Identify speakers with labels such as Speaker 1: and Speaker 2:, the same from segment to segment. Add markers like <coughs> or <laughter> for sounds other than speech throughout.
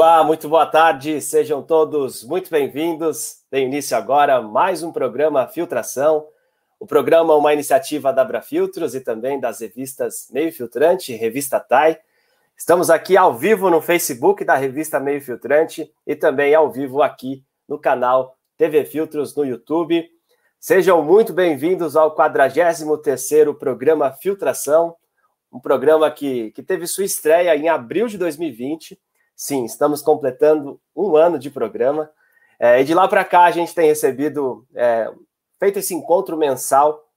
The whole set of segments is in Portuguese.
Speaker 1: Olá, muito boa tarde, sejam todos muito bem-vindos. Tem início agora mais um programa Filtração. O programa é uma iniciativa da Abrafiltros e também das revistas Meio Filtrante Revista TAI. Estamos aqui ao vivo no Facebook da revista Meio Filtrante e também ao vivo aqui no canal TV Filtros no YouTube. Sejam muito bem-vindos ao 43º programa Filtração, um programa que, que teve sua estreia em abril de 2020 Sim, estamos completando um ano de programa. É, e de lá para cá a gente tem recebido, é, feito esse encontro mensal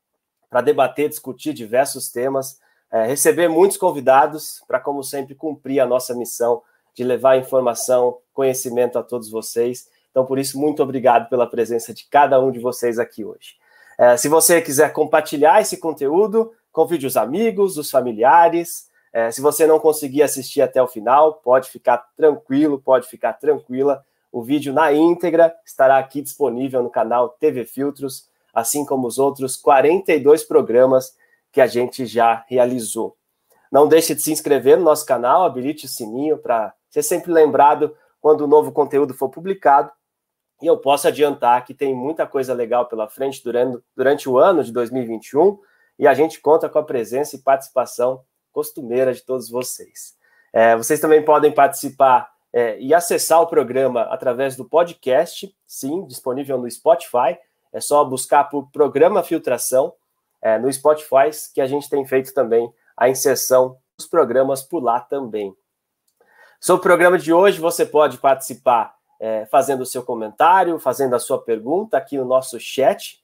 Speaker 1: para debater, discutir diversos temas, é, receber muitos convidados para, como sempre, cumprir a nossa missão de levar informação, conhecimento a todos vocês. Então, por isso, muito obrigado pela presença de cada um de vocês aqui hoje. É, se você quiser compartilhar esse conteúdo, convide os amigos, os familiares, é, se você não conseguir assistir até o final, pode ficar tranquilo, pode ficar tranquila. O vídeo na íntegra estará aqui disponível no canal TV Filtros, assim como os outros 42 programas que a gente já realizou. Não deixe de se inscrever no nosso canal, habilite o sininho para ser sempre lembrado quando o novo conteúdo for publicado. E eu posso adiantar que tem muita coisa legal pela frente durante, durante o ano de 2021 e a gente conta com a presença e participação costumeira de todos vocês. É, vocês também podem participar é, e acessar o programa através do podcast, sim, disponível no Spotify. É só buscar por Programa Filtração é, no Spotify, que a gente tem feito também a inserção dos programas por lá também. Sobre o programa de hoje, você pode participar é, fazendo o seu comentário, fazendo a sua pergunta aqui no nosso chat.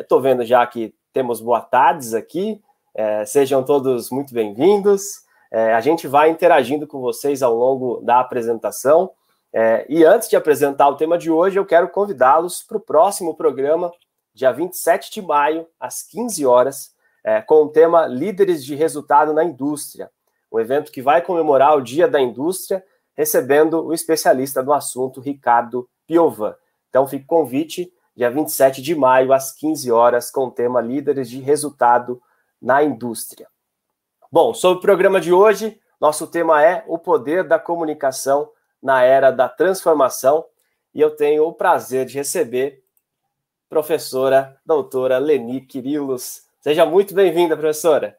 Speaker 1: Estou é, vendo já que temos boa tardes aqui. É, sejam todos muito bem-vindos. É, a gente vai interagindo com vocês ao longo da apresentação. É, e antes de apresentar o tema de hoje, eu quero convidá-los para o próximo programa, dia 27 de maio, às 15 horas, é, com o tema Líderes de Resultado na Indústria. Um evento que vai comemorar o Dia da Indústria, recebendo o especialista do assunto, Ricardo Piovan. Então, fica o convite, dia 27 de maio, às 15 horas, com o tema Líderes de Resultado na indústria. Bom, sobre o programa de hoje, nosso tema é o poder da comunicação na era da transformação e eu tenho o prazer de receber a professora doutora Leni Quirilos. Seja muito bem-vinda, professora.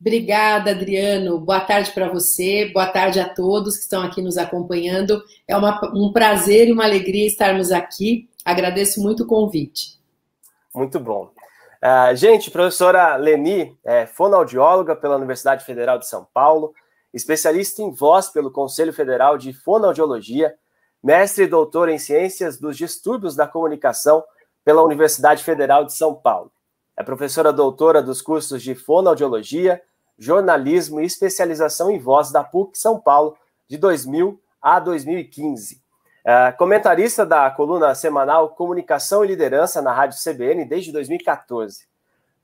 Speaker 2: Obrigada, Adriano. Boa tarde para você, boa tarde a todos que estão aqui nos acompanhando. É uma, um prazer e uma alegria estarmos aqui. Agradeço muito o convite.
Speaker 1: Muito bom. Uh, gente, professora Leni é fonoaudióloga pela Universidade Federal de São Paulo, especialista em voz pelo Conselho Federal de Fonoaudiologia, mestre e doutora em Ciências dos Distúrbios da Comunicação pela Universidade Federal de São Paulo. É professora doutora dos cursos de Fonoaudiologia, Jornalismo e Especialização em Voz da PUC São Paulo, de 2000 a 2015. É, comentarista da coluna semanal Comunicação e Liderança na Rádio CBN desde 2014.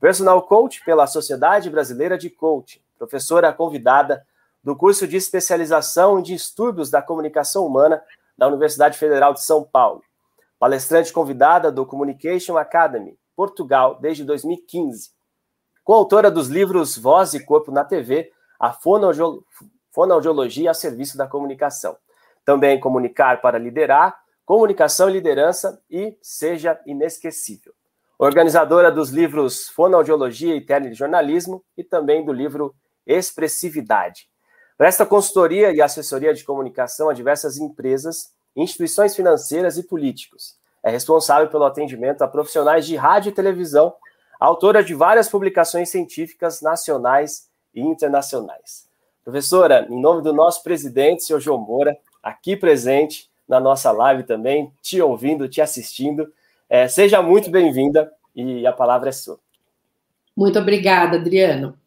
Speaker 1: Personal coach pela Sociedade Brasileira de Coaching. Professora convidada do curso de especialização em distúrbios da comunicação humana da Universidade Federal de São Paulo. Palestrante convidada do Communication Academy, Portugal, desde 2015. Coautora dos livros Voz e Corpo na TV, a fonoaudiologia a serviço da comunicação. Também comunicar para liderar, comunicação e liderança e seja inesquecível. Organizadora dos livros Fonoaudiologia e Telejornalismo e também do livro Expressividade. Presta consultoria e assessoria de comunicação a diversas empresas, instituições financeiras e políticos. É responsável pelo atendimento a profissionais de rádio e televisão, autora de várias publicações científicas nacionais e internacionais. Professora, em nome do nosso presidente, senhor João Moura, aqui presente na nossa live também, te ouvindo, te assistindo. É, seja muito bem-vinda e a palavra é sua.
Speaker 2: Muito obrigada, Adriano.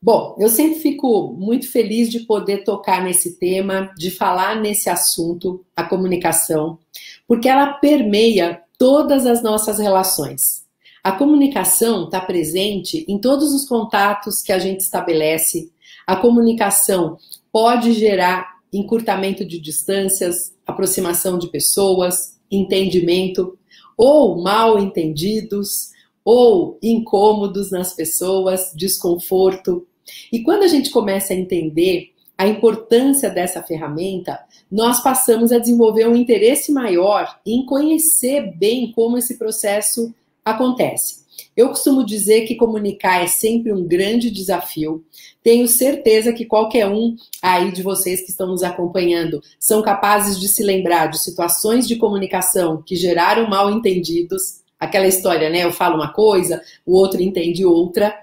Speaker 2: Bom, eu sempre fico muito feliz de poder tocar nesse tema, de falar nesse assunto, a comunicação, porque ela permeia todas as nossas relações. A comunicação está presente em todos os contatos que a gente estabelece. A comunicação pode gerar encurtamento de distâncias, aproximação de pessoas, entendimento, ou mal entendidos, ou incômodos nas pessoas, desconforto. E quando a gente começa a entender a importância dessa ferramenta, nós passamos a desenvolver um interesse maior em conhecer bem como esse processo acontece. Eu costumo dizer que comunicar é sempre um grande desafio. Tenho certeza que qualquer um aí de vocês que estão nos acompanhando são capazes de se lembrar de situações de comunicação que geraram mal entendidos. Aquela história, né? Eu falo uma coisa, o outro entende outra.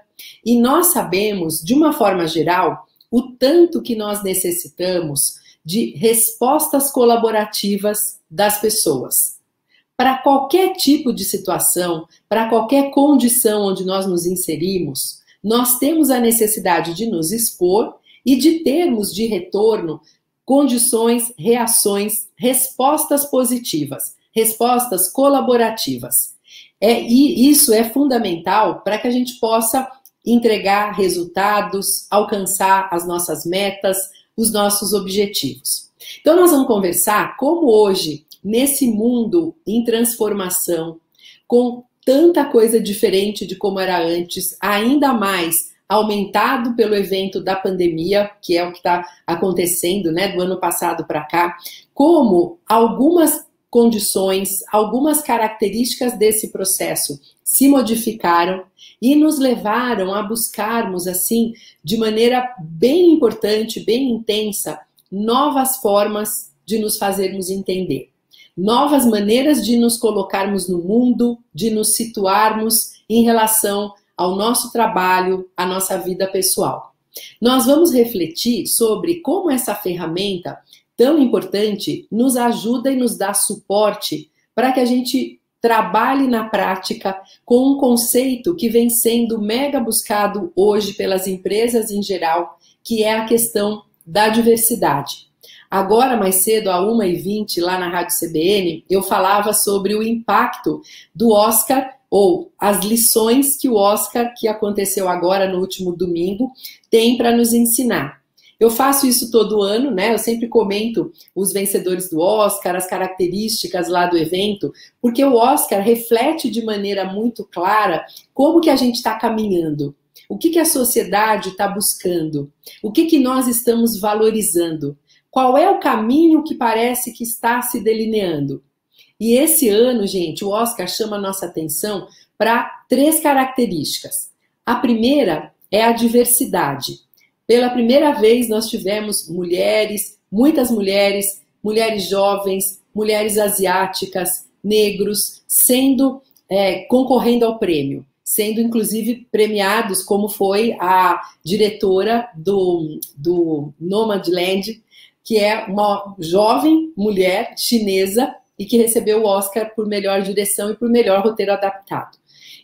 Speaker 2: E nós sabemos, de uma forma geral, o tanto que nós necessitamos de respostas colaborativas das pessoas para qualquer tipo de situação, para qualquer condição onde nós nos inserimos, nós temos a necessidade de nos expor e de termos de retorno condições, reações, respostas positivas, respostas colaborativas. É, e isso é fundamental para que a gente possa entregar resultados, alcançar as nossas metas, os nossos objetivos. Então, nós vamos conversar como hoje nesse mundo em transformação, com tanta coisa diferente de como era antes, ainda mais aumentado pelo evento da pandemia, que é o que está acontecendo, né, do ano passado para cá, como algumas condições, algumas características desse processo se modificaram e nos levaram a buscarmos assim, de maneira bem importante, bem intensa, novas formas de nos fazermos entender novas maneiras de nos colocarmos no mundo, de nos situarmos em relação ao nosso trabalho, à nossa vida pessoal. Nós vamos refletir sobre como essa ferramenta tão importante nos ajuda e nos dá suporte para que a gente trabalhe na prática com um conceito que vem sendo mega buscado hoje pelas empresas em geral, que é a questão da diversidade. Agora, mais cedo, a 1h20, lá na Rádio CBN, eu falava sobre o impacto do Oscar ou as lições que o Oscar, que aconteceu agora no último domingo, tem para nos ensinar. Eu faço isso todo ano, né? Eu sempre comento os vencedores do Oscar, as características lá do evento, porque o Oscar reflete de maneira muito clara como que a gente está caminhando. O que, que a sociedade está buscando? O que, que nós estamos valorizando? Qual é o caminho que parece que está se delineando? E esse ano, gente, o Oscar chama a nossa atenção para três características. A primeira é a diversidade. Pela primeira vez, nós tivemos mulheres, muitas mulheres, mulheres jovens, mulheres asiáticas, negros, sendo é, concorrendo ao prêmio, sendo inclusive premiados, como foi a diretora do, do Nomadland, que é uma jovem mulher chinesa e que recebeu o Oscar por melhor direção e por melhor roteiro adaptado.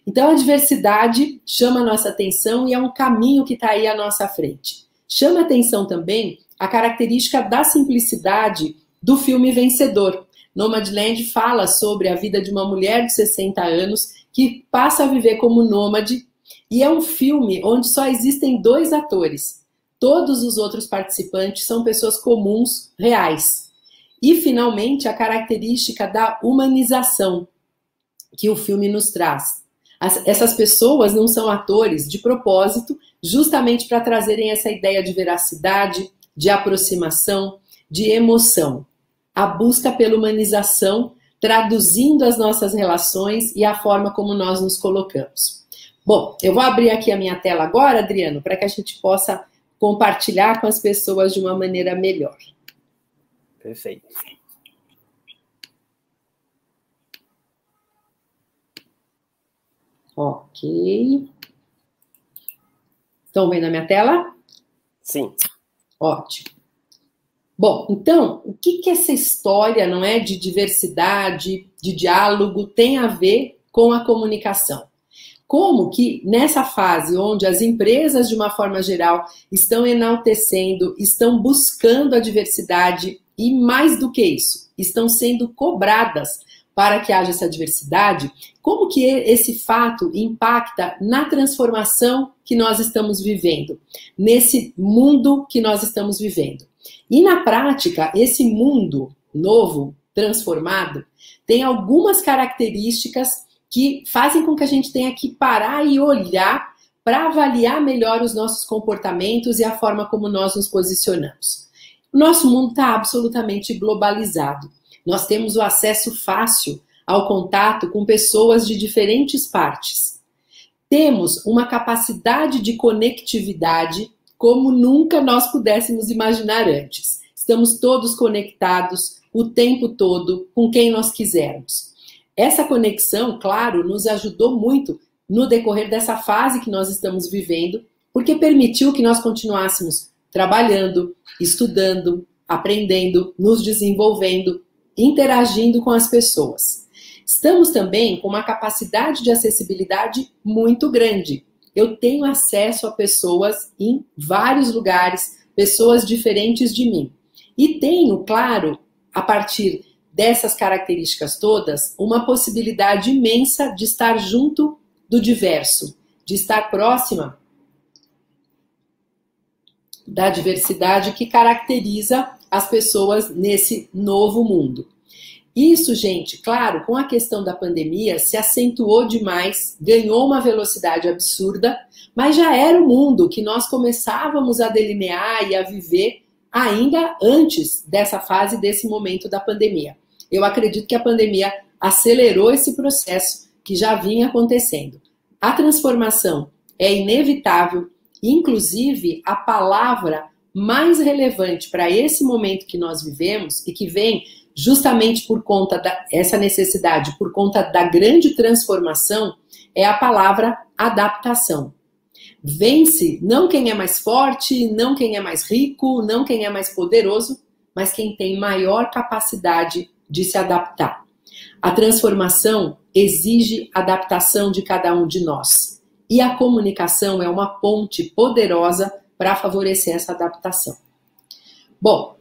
Speaker 2: Então a diversidade chama a nossa atenção e é um caminho que está aí à nossa frente. Chama atenção também a característica da simplicidade do filme Vencedor. Nomadland fala sobre a vida de uma mulher de 60 anos que passa a viver como nômade e é um filme onde só existem dois atores, Todos os outros participantes são pessoas comuns, reais. E, finalmente, a característica da humanização que o filme nos traz. As, essas pessoas não são atores de propósito, justamente para trazerem essa ideia de veracidade, de aproximação, de emoção. A busca pela humanização, traduzindo as nossas relações e a forma como nós nos colocamos. Bom, eu vou abrir aqui a minha tela agora, Adriano, para que a gente possa compartilhar com as pessoas de uma maneira melhor.
Speaker 1: Perfeito.
Speaker 2: Ok. Estão vendo a minha tela?
Speaker 1: Sim.
Speaker 2: Ótimo. Bom, então, o que, que essa história, não é, de diversidade, de diálogo, tem a ver com a comunicação? Como que nessa fase onde as empresas, de uma forma geral, estão enaltecendo, estão buscando a diversidade e, mais do que isso, estão sendo cobradas para que haja essa diversidade, como que esse fato impacta na transformação que nós estamos vivendo, nesse mundo que nós estamos vivendo. E na prática, esse mundo novo, transformado, tem algumas características que fazem com que a gente tenha que parar e olhar para avaliar melhor os nossos comportamentos e a forma como nós nos posicionamos. O nosso mundo está absolutamente globalizado. Nós temos o acesso fácil ao contato com pessoas de diferentes partes. Temos uma capacidade de conectividade como nunca nós pudéssemos imaginar antes. Estamos todos conectados o tempo todo com quem nós quisermos. Essa conexão, claro, nos ajudou muito no decorrer dessa fase que nós estamos vivendo, porque permitiu que nós continuássemos trabalhando, estudando, aprendendo, nos desenvolvendo, interagindo com as pessoas. Estamos também com uma capacidade de acessibilidade muito grande. Eu tenho acesso a pessoas em vários lugares, pessoas diferentes de mim. E tenho, claro, a partir dessas características todas, uma possibilidade imensa de estar junto do diverso, de estar próxima da diversidade que caracteriza as pessoas nesse novo mundo. Isso, gente, claro, com a questão da pandemia se acentuou demais, ganhou uma velocidade absurda, mas já era o mundo que nós começávamos a delinear e a viver ainda antes dessa fase, desse momento da pandemia. Eu acredito que a pandemia acelerou esse processo que já vinha acontecendo. A transformação é inevitável, inclusive a palavra mais relevante para esse momento que nós vivemos e que vem justamente por conta dessa necessidade, por conta da grande transformação, é a palavra adaptação. Vence não quem é mais forte, não quem é mais rico, não quem é mais poderoso, mas quem tem maior capacidade de se adaptar. A transformação exige adaptação de cada um de nós. E a comunicação é uma ponte poderosa para favorecer essa adaptação. Bom,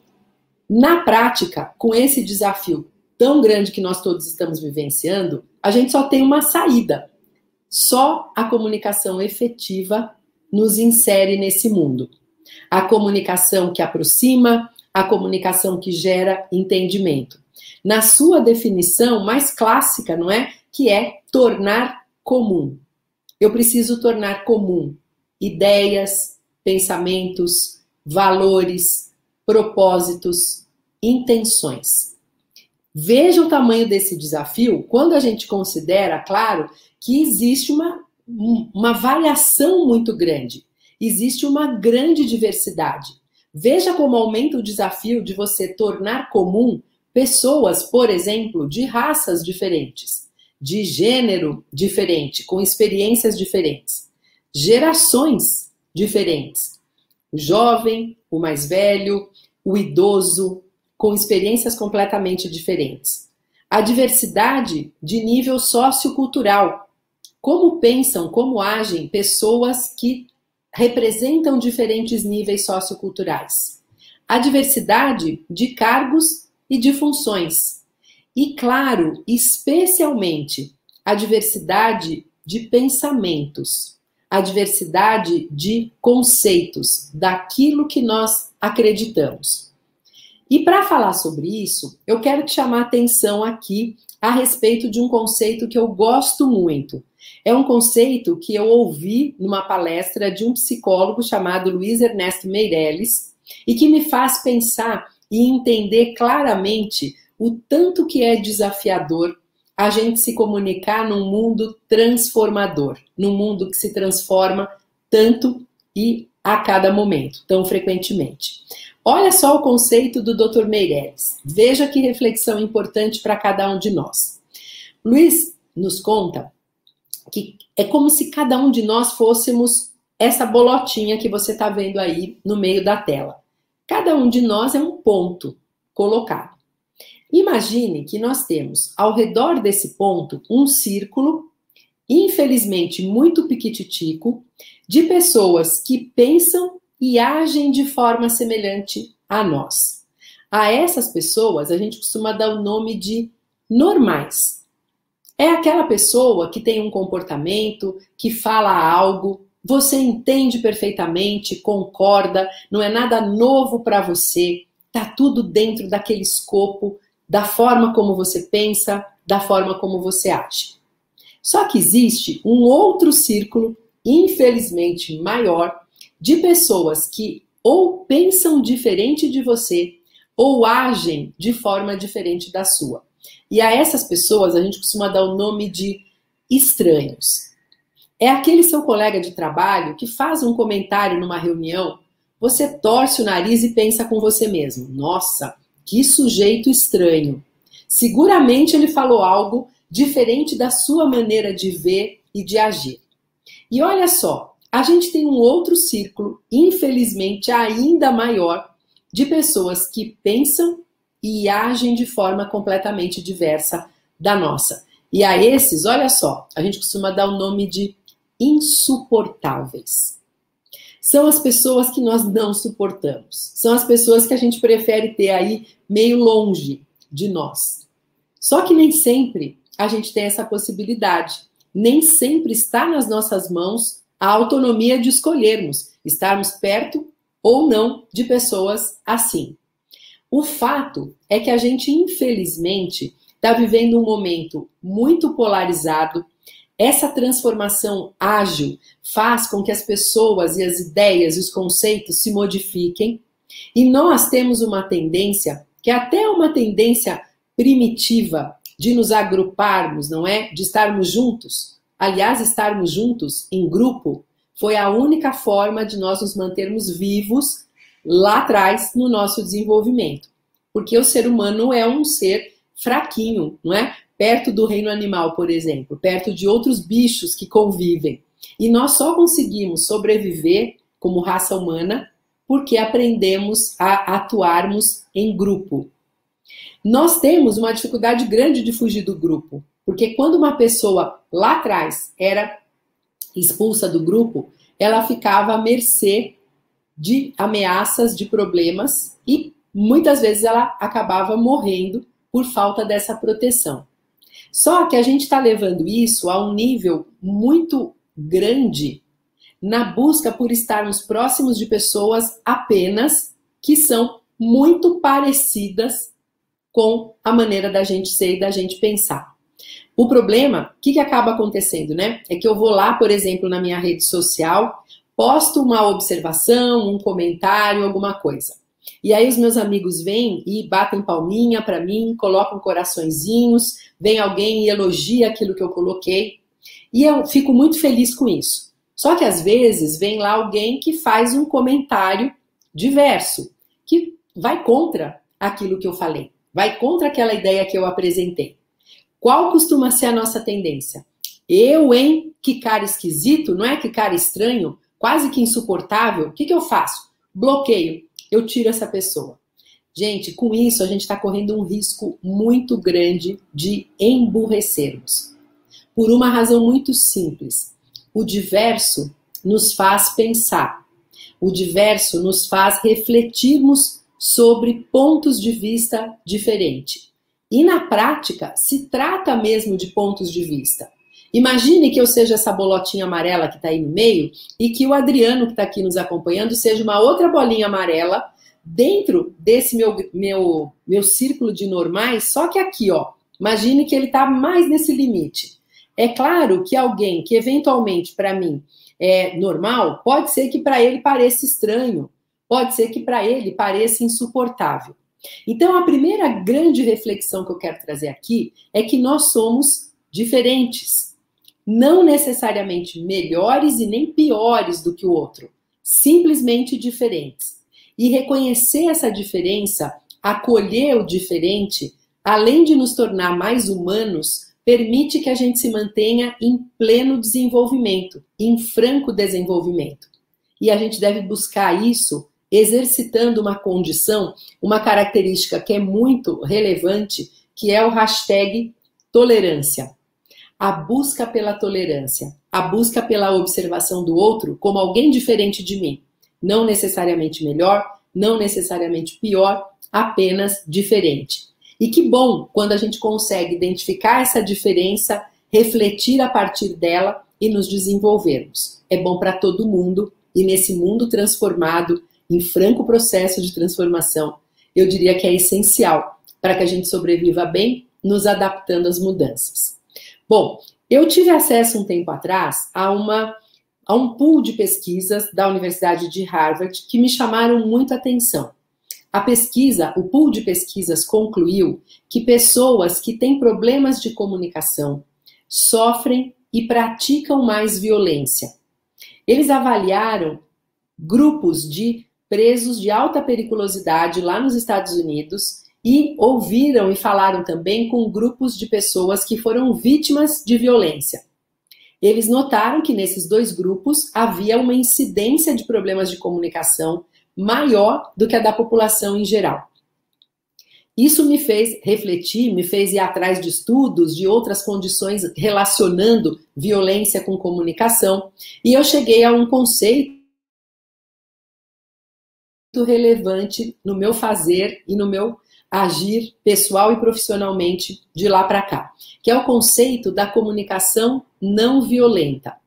Speaker 2: na prática, com esse desafio tão grande que nós todos estamos vivenciando, a gente só tem uma saída. Só a comunicação efetiva nos insere nesse mundo. A comunicação que aproxima, a comunicação que gera entendimento. Na sua definição mais clássica, não é? Que é tornar comum. Eu preciso tornar comum ideias, pensamentos, valores, propósitos, intenções. Veja o tamanho desse desafio quando a gente considera, claro, que existe uma, uma variação muito grande, existe uma grande diversidade. Veja como aumenta o desafio de você tornar comum pessoas, por exemplo, de raças diferentes, de gênero diferente, com experiências diferentes, gerações diferentes. O jovem, o mais velho, o idoso, com experiências completamente diferentes. A diversidade de nível sociocultural. Como pensam, como agem pessoas que representam diferentes níveis socioculturais. A diversidade de cargos e de funções. E, claro, especialmente, a diversidade de pensamentos, a diversidade de conceitos, daquilo que nós acreditamos. E para falar sobre isso, eu quero te chamar a atenção aqui a respeito de um conceito que eu gosto muito. É um conceito que eu ouvi numa palestra de um psicólogo chamado Luiz Ernesto Meirelles e que me faz pensar e entender claramente o tanto que é desafiador a gente se comunicar num mundo transformador, num mundo que se transforma tanto e a cada momento, tão frequentemente. Olha só o conceito do Dr. Meirelles. Veja que reflexão importante para cada um de nós. Luiz nos conta que é como se cada um de nós fôssemos essa bolotinha que você está vendo aí no meio da tela. Cada um de nós é um ponto colocado. Imagine que nós temos ao redor desse ponto um círculo, infelizmente muito piquititico, de pessoas que pensam e agem de forma semelhante a nós. A essas pessoas a gente costuma dar o nome de normais. É aquela pessoa que tem um comportamento, que fala algo, você entende perfeitamente, concorda, não é nada novo para você, tá tudo dentro daquele escopo da forma como você pensa, da forma como você age. Só que existe um outro círculo, infelizmente maior, de pessoas que ou pensam diferente de você, ou agem de forma diferente da sua. E a essas pessoas a gente costuma dar o nome de estranhos. É aquele seu colega de trabalho que faz um comentário numa reunião, você torce o nariz e pensa com você mesmo: nossa, que sujeito estranho. Seguramente ele falou algo diferente da sua maneira de ver e de agir. E olha só, a gente tem um outro círculo, infelizmente ainda maior, de pessoas que pensam e agem de forma completamente diversa da nossa. E a esses, olha só, a gente costuma dar o nome de insuportáveis. São as pessoas que nós não suportamos. São as pessoas que a gente prefere ter aí meio longe de nós. Só que nem sempre a gente tem essa possibilidade. Nem sempre está nas nossas mãos a autonomia de escolhermos estarmos perto ou não de pessoas assim. O fato é que a gente, infelizmente, está vivendo um momento muito polarizado. Essa transformação ágil faz com que as pessoas e as ideias e os conceitos se modifiquem. E nós temos uma tendência, que é até uma tendência primitiva, de nos agruparmos, não é? De estarmos juntos. Aliás, estarmos juntos em grupo foi a única forma de nós nos mantermos vivos lá atrás no nosso desenvolvimento. Porque o ser humano é um ser fraquinho, não é? Perto do reino animal, por exemplo, perto de outros bichos que convivem. E nós só conseguimos sobreviver como raça humana porque aprendemos a atuarmos em grupo. Nós temos uma dificuldade grande de fugir do grupo, porque quando uma pessoa lá atrás era expulsa do grupo, ela ficava à mercê de ameaças, de problemas e muitas vezes ela acabava morrendo por falta dessa proteção. Só que a gente está levando isso a um nível muito grande na busca por estarmos próximos de pessoas apenas que são muito parecidas com a maneira da gente ser e da gente pensar. O problema, o que, que acaba acontecendo, né? É que eu vou lá, por exemplo, na minha rede social, posto uma observação, um comentário, alguma coisa. E aí os meus amigos vêm e batem palminha para mim, colocam coraçõezinhos, vem alguém e elogia aquilo que eu coloquei. E eu fico muito feliz com isso. Só que às vezes vem lá alguém que faz um comentário diverso, que vai contra aquilo que eu falei, vai contra aquela ideia que eu apresentei. Qual costuma ser a nossa tendência? Eu, hein? Que cara esquisito, não é? Que cara estranho, quase que insuportável. O que, que eu faço? Bloqueio. Eu tiro essa pessoa. Gente, com isso a gente está correndo um risco muito grande de emburrecermos. Por uma razão muito simples. O diverso nos faz pensar. O diverso nos faz refletirmos sobre pontos de vista diferentes. E na prática, se trata mesmo de pontos de vista. Imagine que eu seja essa bolotinha amarela que está aí no meio e que o Adriano, que está aqui nos acompanhando, seja uma outra bolinha amarela dentro desse meu, meu, meu círculo de normais, só que aqui, ó. Imagine que ele está mais nesse limite. É claro que alguém que eventualmente para mim é normal, pode ser que para ele pareça estranho, pode ser que para ele pareça insuportável. Então, a primeira grande reflexão que eu quero trazer aqui é que nós somos diferentes. Não necessariamente melhores e nem piores do que o outro, simplesmente diferentes. E reconhecer essa diferença, acolher o diferente, além de nos tornar mais humanos, permite que a gente se mantenha em pleno desenvolvimento, em franco desenvolvimento. E a gente deve buscar isso exercitando uma condição, uma característica que é muito relevante, que é o hashtag tolerância. A busca pela tolerância, a busca pela observação do outro como alguém diferente de mim. Não necessariamente melhor, não necessariamente pior, apenas diferente. E que bom quando a gente consegue identificar essa diferença, refletir a partir dela e nos desenvolvermos. É bom para todo mundo e nesse mundo transformado em franco processo de transformação, eu diria que é essencial para que a gente sobreviva bem, nos adaptando às mudanças. Bom, eu tive acesso um tempo atrás a uma a um pool de pesquisas da Universidade de Harvard que me chamaram muito a atenção. A pesquisa, o pool de pesquisas concluiu que pessoas que têm problemas de comunicação sofrem e praticam mais violência. Eles avaliaram grupos de presos de alta periculosidade lá nos Estados Unidos e ouviram e falaram também com grupos de pessoas que foram vítimas de violência. Eles notaram que nesses dois grupos havia uma incidência de problemas de comunicação maior do que a da população em geral. Isso me fez refletir, me fez ir atrás de estudos de outras condições relacionando violência com comunicação, e eu cheguei a um conceito relevante no meu fazer e no meu agir pessoal e profissionalmente de lá para cá, que é o conceito da comunicação não violenta.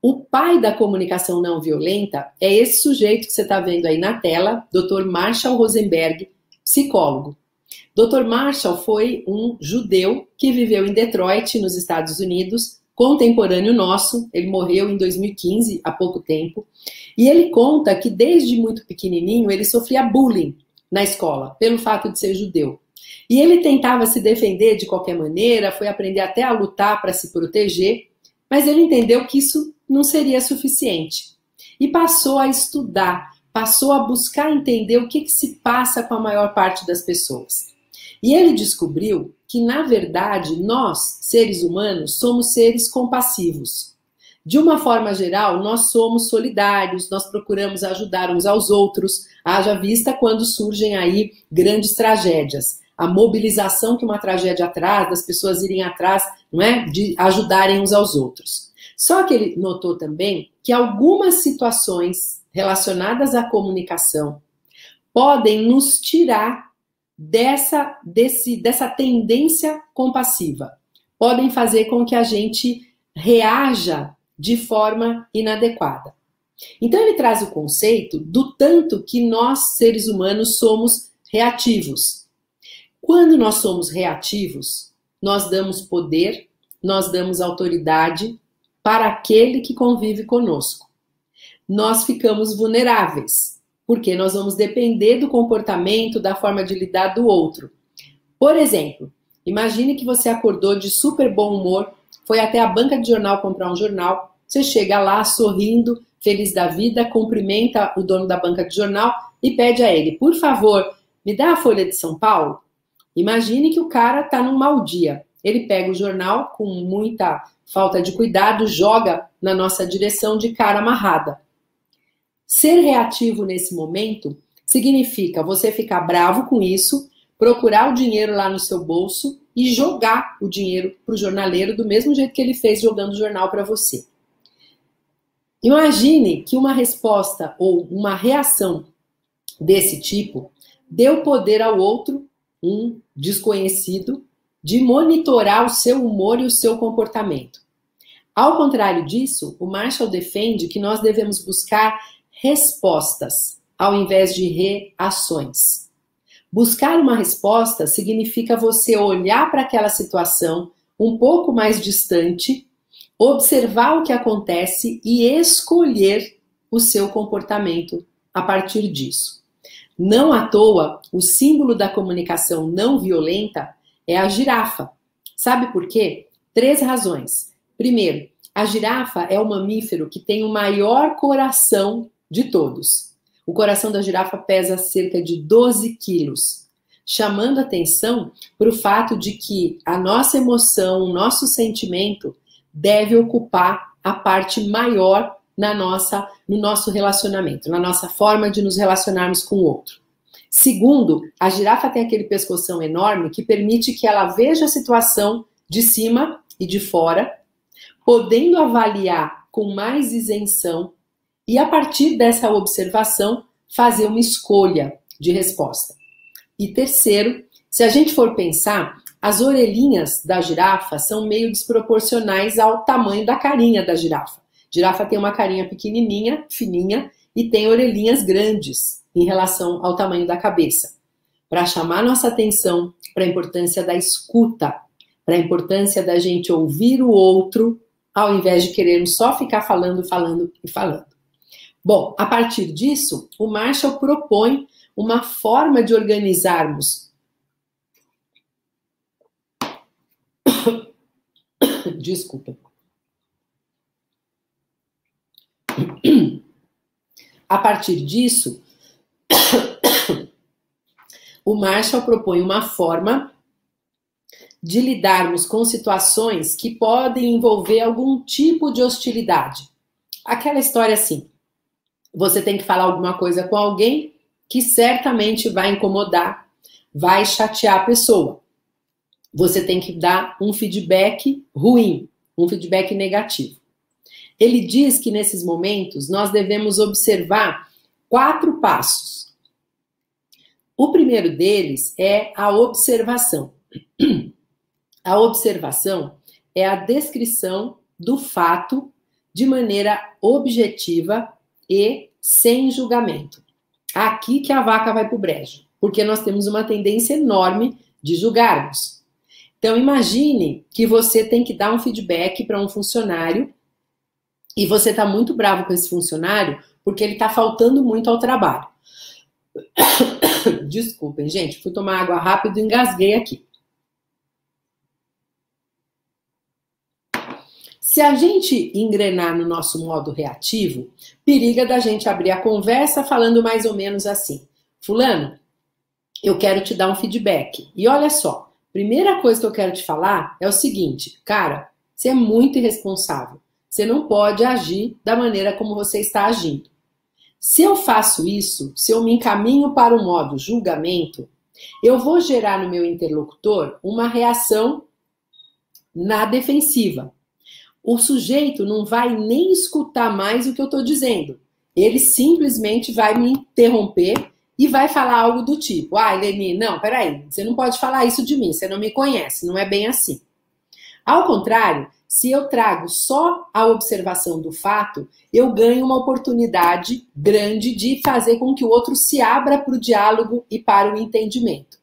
Speaker 2: O pai da comunicação não violenta é esse sujeito que você está vendo aí na tela, Dr. Marshall Rosenberg, psicólogo. Dr. Marshall foi um judeu que viveu em Detroit, nos Estados Unidos, contemporâneo nosso, ele morreu em 2015, há pouco tempo, e ele conta que desde muito pequenininho ele sofria bullying na escola, pelo fato de ser judeu. E ele tentava se defender de qualquer maneira, foi aprender até a lutar para se proteger, mas ele entendeu que isso não seria suficiente. E passou a estudar, passou a buscar entender o que, que se passa com a maior parte das pessoas. E ele descobriu que, na verdade, nós, seres humanos, somos seres compassivos. De uma forma geral, nós somos solidários, nós procuramos ajudar uns aos outros, haja vista quando surgem aí grandes tragédias. A mobilização que uma tragédia traz, das pessoas irem atrás, não é? De ajudarem uns aos outros. Só que ele notou também que algumas situações relacionadas à comunicação podem nos tirar dessa, desse, dessa tendência compassiva, podem fazer com que a gente reaja de forma inadequada. Então, ele traz o conceito do tanto que nós, seres humanos, somos reativos. Quando nós somos reativos, nós damos poder, nós damos autoridade para aquele que convive conosco. Nós ficamos vulneráveis, porque nós vamos depender do comportamento, da forma de lidar do outro. Por exemplo, imagine que você acordou de super bom humor, foi até a banca de jornal comprar um jornal, você chega lá sorrindo, feliz da vida, cumprimenta o dono da banca de jornal e pede a ele, por favor, me dá a Folha de São Paulo? Imagine que o cara está num mau dia. Ele pega o jornal com muita falta de cuidado, joga na nossa direção de cara amarrada. Ser reativo nesse momento significa você ficar bravo com isso, procurar o dinheiro lá no seu bolso e jogar o dinheiro para o jornaleiro do mesmo jeito que ele fez jogando o jornal para você. Imagine que uma resposta ou uma reação desse tipo deu poder ao outro, um desconhecido, de monitorar o seu humor e o seu comportamento. Ao contrário disso, o Marshall defende que nós devemos buscar respostas ao invés de reações. Buscar uma resposta significa você olhar para aquela situação um pouco mais distante, observar o que acontece e escolher o seu comportamento a partir disso. Não à toa, o símbolo da comunicação não violenta é a girafa. Sabe por quê? Três razões. Primeiro, a girafa é o mamífero que tem o maior coração de todos. O coração da girafa pesa cerca de 12 quilos, chamando atenção para o fato de que a nossa emoção, o nosso sentimento deve ocupar a parte maior na nossa, no nosso relacionamento, na nossa forma de nos relacionarmos com o outro. Segundo, a girafa tem aquele pescoção enorme que permite que ela veja a situação de cima e de fora, podendo avaliar com mais isenção e, a partir dessa observação, fazer uma escolha de resposta. E terceiro, se a gente for pensar, as orelhinhas da girafa são meio desproporcionais ao tamanho da carinha da girafa. Girafa tem uma carinha pequenininha, fininha, e tem orelhinhas grandes em relação ao tamanho da cabeça, para chamar nossa atenção para a importância da escuta, para a importância da gente ouvir o outro ao invés de querermos só ficar falando, falando e falando. Bom, a partir disso, o Marshall propõe uma forma de organizarmos. Desculpa. A partir disso, <coughs> o Marshall propõe uma forma de lidarmos com situações que podem envolver algum tipo de hostilidade. Aquela história assim: você tem que falar alguma coisa com alguém que certamente vai incomodar, vai chatear a pessoa. Você tem que dar um feedback ruim, um feedback negativo. Ele diz que nesses momentos nós devemos observar quatro passos. O primeiro deles é a observação. <clears throat> A observação é a descrição do fato de maneira objetiva e sem julgamento. Aqui que a vaca vai para o brejo, porque nós temos uma tendência enorme de julgarmos. Então imagine que você tem que dar um feedback para um funcionário e você está muito bravo com esse funcionário porque ele está faltando muito ao trabalho. <coughs> Desculpem, gente, fui tomar água rápido e engasguei aqui. Se a gente engrenar no nosso modo reativo, periga da gente abrir a conversa falando mais ou menos assim: Fulano, eu quero te dar um feedback. E olha só, primeira coisa que eu quero te falar é o seguinte, cara, você é muito irresponsável. Você não pode agir da maneira como você está agindo. Se eu faço isso, se eu me encaminho para o modo julgamento, eu vou gerar no meu interlocutor uma reação na defensiva o sujeito não vai nem escutar mais o que eu estou dizendo. Ele simplesmente vai me interromper e vai falar algo do tipo: Ah, Leni, não, peraí, você não pode falar isso de mim, você não me conhece, não é bem assim. Ao contrário, se eu trago só a observação do fato, eu ganho uma oportunidade grande de fazer com que o outro se abra para o diálogo e para o entendimento.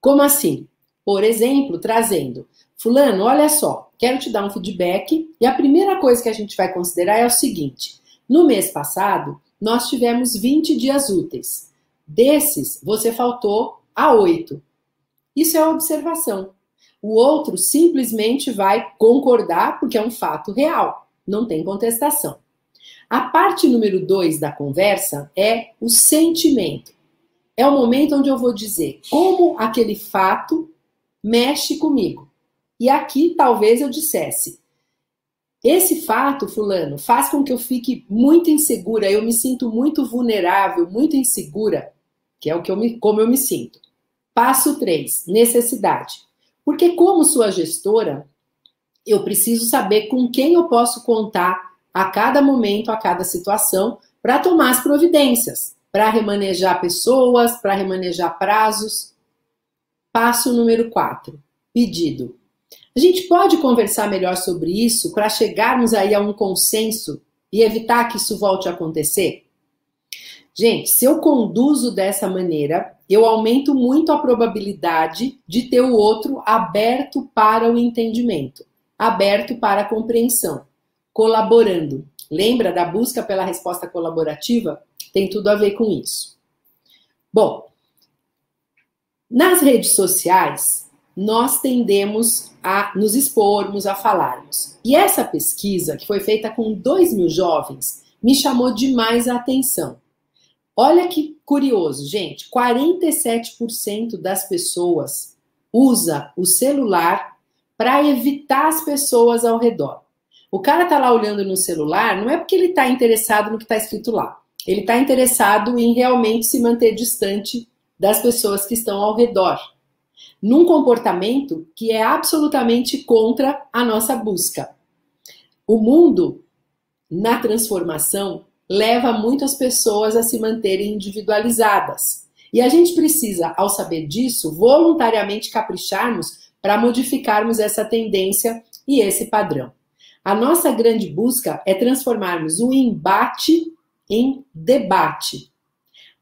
Speaker 2: Como assim? Por exemplo, trazendo Fulano, olha só, quero te dar um feedback e a primeira coisa que a gente vai considerar é o seguinte: no mês passado, nós tivemos 20 dias úteis. Desses, você faltou a 8. Isso é observação. O outro simplesmente vai concordar porque é um fato real, não tem contestação. A parte número 2 da conversa é o sentimento. É o momento onde eu vou dizer como aquele fato mexe comigo. E aqui talvez eu dissesse: esse fato, Fulano, faz com que eu fique muito insegura, eu me sinto muito vulnerável, muito insegura, que é o que eu me, como eu me sinto. Passo 3, necessidade. Porque, como sua gestora, eu preciso saber com quem eu posso contar a cada momento, a cada situação, para tomar as providências, para remanejar pessoas, para remanejar prazos. Passo número 4, pedido. A gente pode conversar melhor sobre isso para chegarmos aí a um consenso e evitar que isso volte a acontecer? Gente, se eu conduzo dessa maneira, eu aumento muito a probabilidade de ter o outro aberto para o entendimento, aberto para a compreensão, colaborando. Lembra da busca pela resposta colaborativa? Tem tudo a ver com isso. Bom, nas redes sociais, nós tendemos a nos expormos, a falarmos. E essa pesquisa, que foi feita com 2 mil jovens, me chamou demais a atenção. Olha que curioso, gente: 47% das pessoas usa o celular para evitar as pessoas ao redor. O cara tá lá olhando no celular, não é porque ele está interessado no que está escrito lá. Ele está interessado em realmente se manter distante das pessoas que estão ao redor num comportamento que é absolutamente contra a nossa busca. O mundo, na transformação, leva muitas pessoas a se manterem individualizadas. E a gente precisa, ao saber disso, voluntariamente capricharmos para modificarmos essa tendência e esse padrão. A nossa grande busca é transformarmos o embate em debate.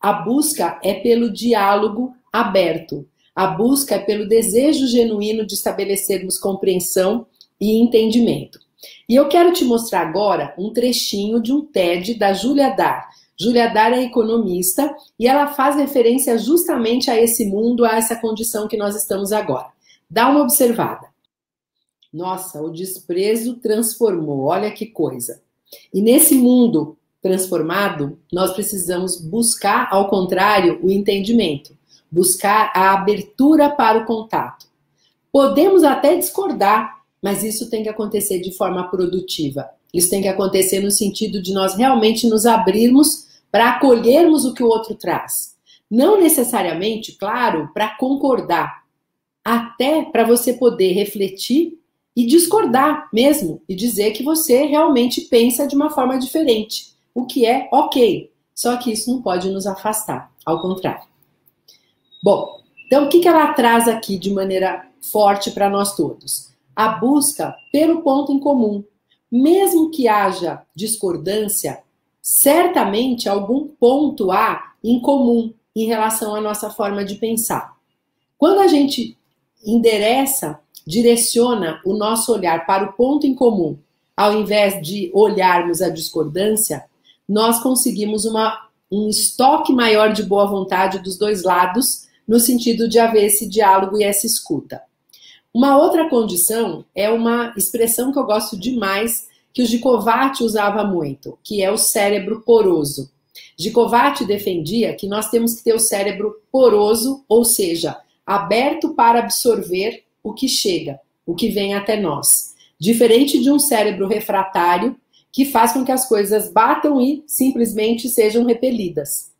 Speaker 2: A busca é pelo diálogo aberto, a busca é pelo desejo genuíno de estabelecermos compreensão e entendimento. E eu quero te mostrar agora um trechinho de um TED da Julia Dar. Julia Dar é economista e ela faz referência justamente a esse mundo, a essa condição que nós estamos agora. Dá uma observada. Nossa, o desprezo transformou, olha que coisa. E nesse mundo transformado, nós precisamos buscar, ao contrário, o entendimento, buscar a abertura para o contato. Podemos até discordar, mas isso tem que acontecer de forma produtiva. Isso tem que acontecer no sentido de nós realmente nos abrirmos para acolhermos o que o outro traz. Não necessariamente, claro, para concordar, até para você poder refletir e discordar mesmo e dizer que você realmente pensa de uma forma diferente, o que é ok. Só que isso não pode nos afastar, ao contrário. Bom, então o que, ela traz aqui de maneira forte para nós todos? A busca pelo ponto em comum. Mesmo que haja discordância, certamente algum ponto há em comum em relação à nossa forma de pensar. Quando a gente endereça direciona o nosso olhar para o ponto em comum, ao invés de olharmos a discordância, nós conseguimos uma, um estoque maior de boa vontade dos dois lados, no sentido de haver esse diálogo e essa escuta. Uma outra condição é uma expressão que eu gosto demais, que o Gicovati usava muito, que é o cérebro poroso. Gicovati defendia que nós temos que ter o cérebro poroso, ou seja, aberto para absorver o que chega, o que vem até nós. Diferente de um cérebro refratário que faz com que as coisas batam e simplesmente sejam repelidas.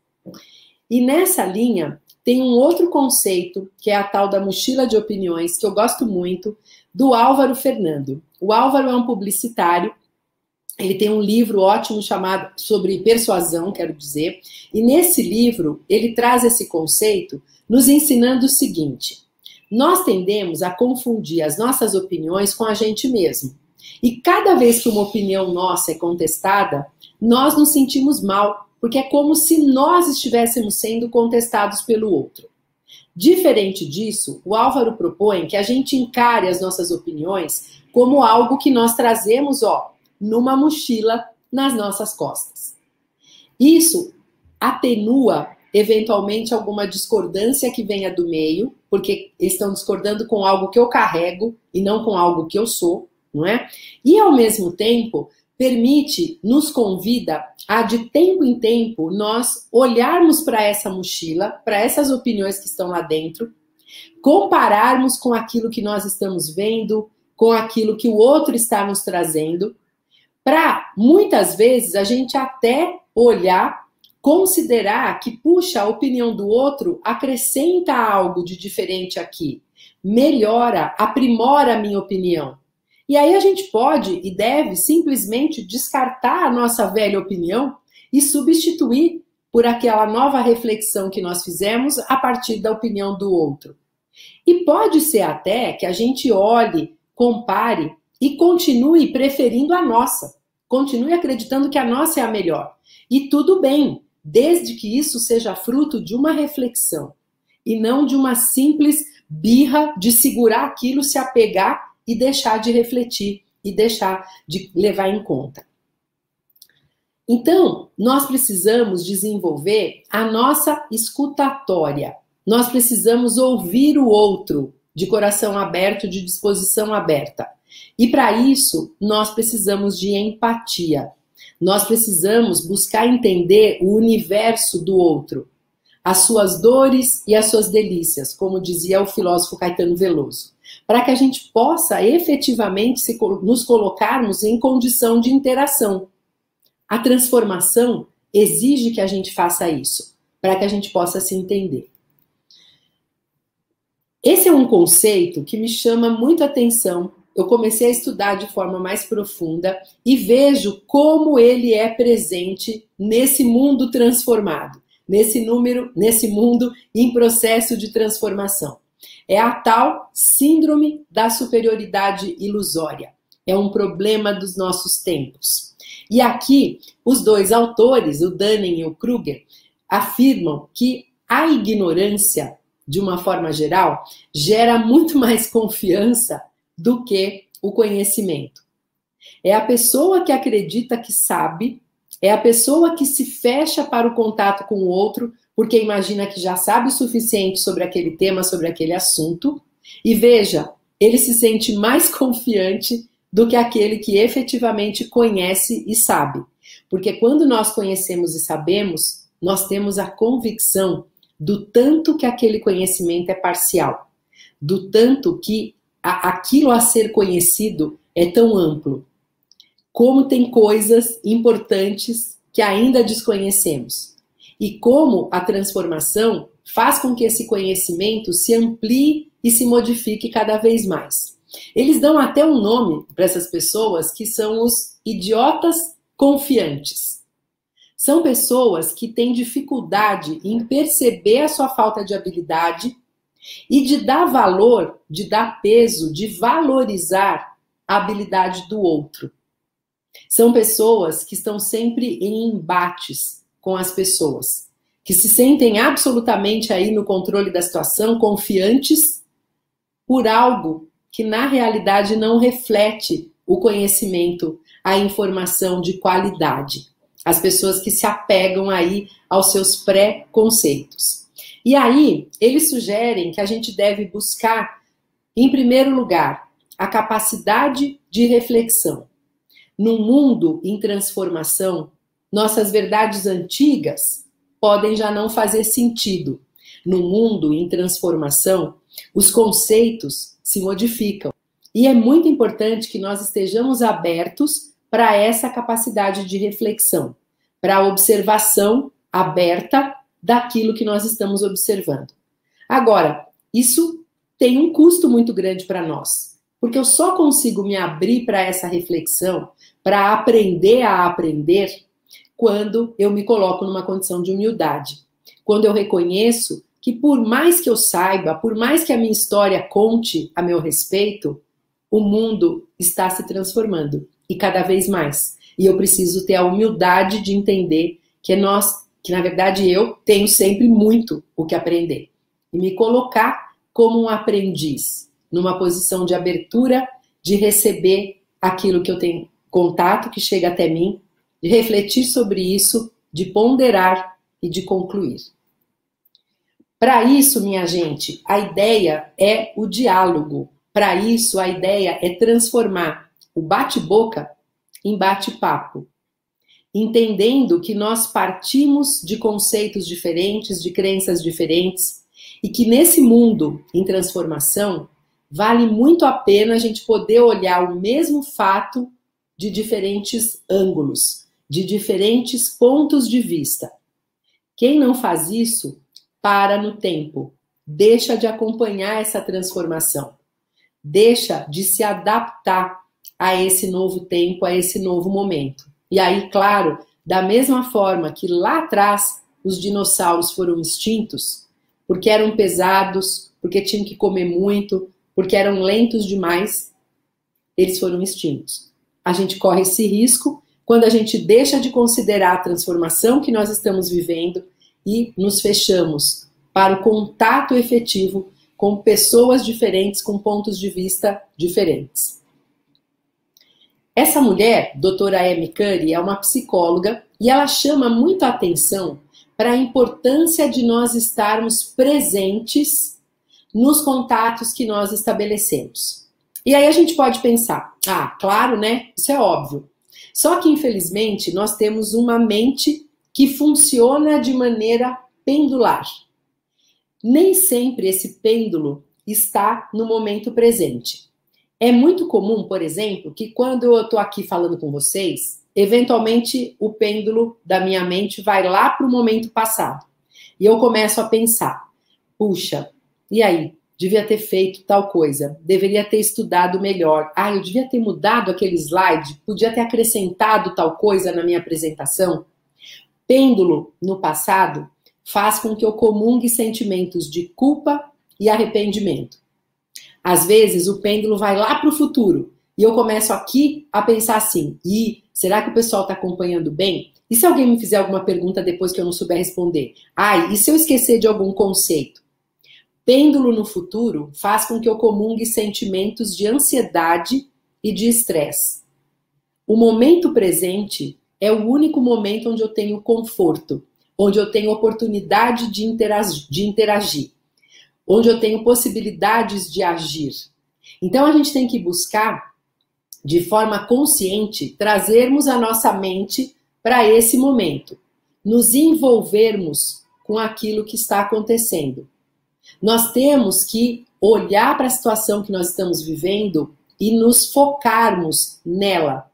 Speaker 2: E nessa linha tem um outro conceito, que é a tal da mochila de opiniões, que eu gosto muito, do Álvaro Fernando. O Álvaro é um publicitário, ele tem um livro ótimo chamado sobre persuasão, quero dizer, e nesse livro ele traz esse conceito nos ensinando o seguinte: nós tendemos a confundir as nossas opiniões com a gente mesmo. E cada vez que uma opinião nossa é contestada, nós nos sentimos mal, porque é como se nós estivéssemos sendo contestados pelo outro. Diferente disso, o Álvaro propõe que a gente encare as nossas opiniões como algo que nós trazemos, ó, numa mochila nas nossas costas. Isso atenua eventualmente alguma discordância que venha do meio, porque estão discordando com algo que eu carrego e não com algo que eu sou, não é? E ao mesmo tempo, permite, nos convida a de tempo em tempo nós olharmos para essa mochila, para essas opiniões que estão lá dentro, compararmos com aquilo que nós estamos vendo, com aquilo que o outro está nos trazendo, para muitas vezes a gente até olhar considerar que, puxa, a opinião do outro acrescenta algo de diferente aqui, melhora, aprimora a minha opinião. E aí a gente pode e deve simplesmente descartar a nossa velha opinião e substituir por aquela nova reflexão que nós fizemos a partir da opinião do outro. E pode ser até que a gente olhe, compare e continue preferindo a nossa. Continue acreditando que a nossa é a melhor. E tudo bem, desde que isso seja fruto de uma reflexão e não de uma simples birra de segurar aquilo, se apegar e deixar de refletir e deixar de levar em conta. Então, nós precisamos desenvolver a nossa escutatória. Nós precisamos ouvir o outro de coração aberto, de disposição aberta. E para isso, nós precisamos de empatia. Nós precisamos buscar entender o universo do outro, as suas dores e as suas delícias, como dizia o filósofo Caetano Veloso, para que a gente possa efetivamente se, nos colocarmos em condição de interação. A transformação exige que a gente faça isso, para que a gente possa se entender. Esse é um conceito que me chama muito atenção eu comecei a estudar de forma mais profunda e vejo como ele é presente nesse mundo transformado, nesse número, nesse mundo em processo de transformação. É a tal síndrome da superioridade ilusória. É um problema dos nossos tempos. E aqui, os dois autores, o Dunning e o Kruger, afirmam que a ignorância, de uma forma geral, gera muito mais confiança do que o conhecimento. É a pessoa que acredita que sabe, é a pessoa que se fecha para o contato com o outro, porque imagina que já sabe o suficiente sobre aquele tema, sobre aquele assunto. E veja, ele se sente mais <laughs> confiante do que aquele que efetivamente conhece e sabe. Porque quando nós conhecemos e sabemos, nós temos a convicção do tanto que aquele conhecimento é parcial, do tanto que aquilo a ser conhecido é tão amplo. Como tem coisas importantes que ainda desconhecemos. E como a transformação faz com que esse conhecimento se amplie e se modifique cada vez mais. Eles dão até um nome para essas pessoas que são os idiotas confiantes. São pessoas que têm dificuldade em perceber a sua falta de habilidade e de dar valor, de dar peso, de valorizar a habilidade do outro. São pessoas que estão sempre em embates com as pessoas, que se sentem absolutamente aí no controle da situação, confiantes por algo que na realidade não reflete o conhecimento, a informação de qualidade. As pessoas que se apegam aí aos seus pré-conceitos. E aí, eles sugerem que a gente deve buscar, em primeiro lugar, a capacidade de reflexão. Num mundo em transformação, nossas verdades antigas podem já não fazer sentido. No mundo em transformação, os conceitos se modificam. E é muito importante que nós estejamos abertos para essa capacidade de reflexão, para a observação aberta daquilo que nós estamos observando. Agora, isso tem um custo muito grande para nós, porque eu só consigo me abrir para essa reflexão, para aprender a aprender, quando eu me coloco numa condição de humildade. Quando eu reconheço que por mais que eu saiba, por mais que a minha história conte a meu respeito, o mundo está se transformando e cada vez mais. E eu preciso ter a humildade de entender que nós, que na verdade eu tenho sempre muito o que aprender e me colocar como um aprendiz, numa posição de abertura, de receber aquilo que eu tenho contato que chega até mim, de refletir sobre isso, de ponderar e de concluir. Para isso, minha gente, a ideia é o diálogo. Para isso, a ideia é transformar o bate-boca em bate-papo, entendendo que nós partimos de conceitos diferentes, de crenças diferentes, e que nesse mundo em transformação, vale muito a pena a gente poder olhar o mesmo fato de diferentes ângulos, de diferentes pontos de vista. Quem não faz isso para no tempo, deixa de acompanhar essa transformação, deixa de se adaptar a esse novo tempo, a esse novo momento. E aí, claro, da mesma forma que lá atrás os dinossauros foram extintos, porque eram pesados, porque tinham que comer muito, porque eram lentos demais, eles foram extintos. A gente corre esse risco quando a gente deixa de considerar a transformação que nós estamos vivendo e nos fechamos para o contato efetivo com pessoas diferentes, com pontos de vista diferentes. Essa mulher, doutora Amy Curry, é uma psicóloga e ela chama muito a atenção para a importância de nós estarmos presentes nos contatos que nós estabelecemos. E aí a gente pode pensar, ah, claro, né? Isso é óbvio. Só que, infelizmente, nós temos uma mente que funciona de maneira pendular. Nem sempre esse pêndulo está no momento presente. É muito comum, por exemplo, que quando eu estou aqui falando com vocês, eventualmente o pêndulo da minha mente vai lá para o momento passado. E eu começo a pensar: puxa, e aí? Devia ter feito tal coisa, deveria ter estudado melhor. Ah, eu devia ter mudado aquele slide, podia ter acrescentado tal coisa na minha apresentação pêndulo no passado faz com que eu comungue sentimentos de culpa e arrependimento. Às vezes o pêndulo vai lá para o futuro e eu começo aqui a pensar assim: e será que o pessoal está acompanhando bem? E se alguém me fizer alguma pergunta depois que eu não souber responder? Ai, e se eu esquecer de algum conceito? Pêndulo no futuro faz com que eu comungue sentimentos de ansiedade e de estresse. O momento presente é o único momento onde eu tenho conforto, onde eu tenho oportunidade de interagir, de interagir, onde eu tenho possibilidades de agir. Então a gente tem que buscar, de forma consciente, trazermos a nossa mente para esse momento, nos envolvermos com aquilo que está acontecendo. Nós temos que olhar para a situação que nós estamos vivendo e nos focarmos nela.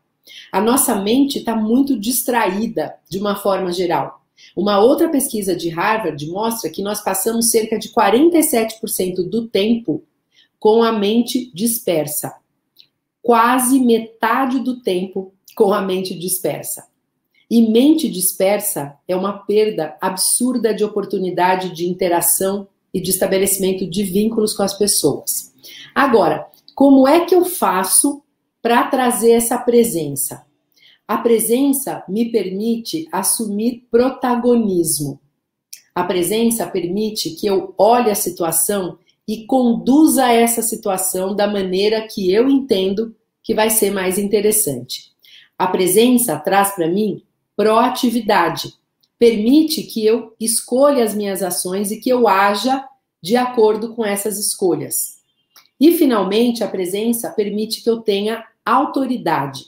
Speaker 2: A nossa mente está muito distraída de uma forma geral. Uma outra pesquisa de Harvard mostra que nós passamos cerca de 47% do tempo com a mente dispersa. Quase metade do tempo com a mente dispersa. E mente dispersa é uma perda absurda de oportunidade de interação e de estabelecimento de vínculos com as pessoas. Agora, como é que eu faço para trazer essa presença? A presença me permite assumir protagonismo. A presença permite que eu olhe a situação e conduza essa situação da maneira que eu entendo que vai ser mais interessante. A presença traz para mim proatividade, permite que eu escolha as minhas ações e que eu haja de acordo com essas escolhas. E, finalmente, a presença permite que eu tenha autoridade.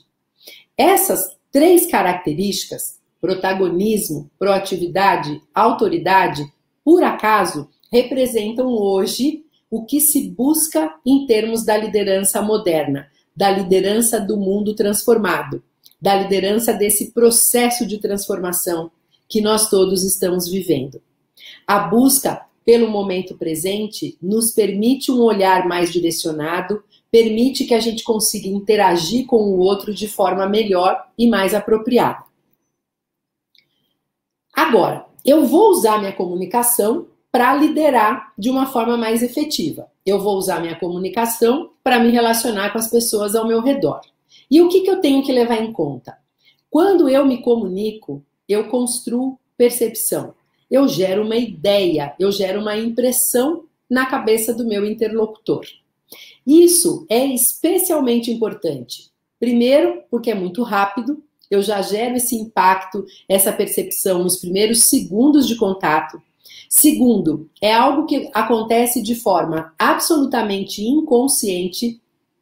Speaker 2: Essas três características, protagonismo, proatividade, autoridade, por acaso, representam hoje o que se busca em termos da liderança moderna, da liderança do mundo transformado, da liderança desse processo de transformação que nós todos estamos vivendo. A busca pelo momento presente, nos permite um olhar mais direcionado, permite que a gente consiga interagir com o outro de forma melhor e mais apropriada. Agora, eu vou usar minha comunicação para liderar de uma forma mais efetiva. Eu vou usar minha comunicação para me relacionar com as pessoas ao meu redor. E o que, que eu tenho que levar em conta? Quando eu me comunico, eu construo percepção eu gero uma ideia, eu gero uma impressão na cabeça do meu interlocutor. Isso é especialmente importante. Primeiro, porque é muito rápido, eu já gero esse impacto, essa percepção nos primeiros segundos de contato. Segundo, é algo que acontece de forma absolutamente inconsciente.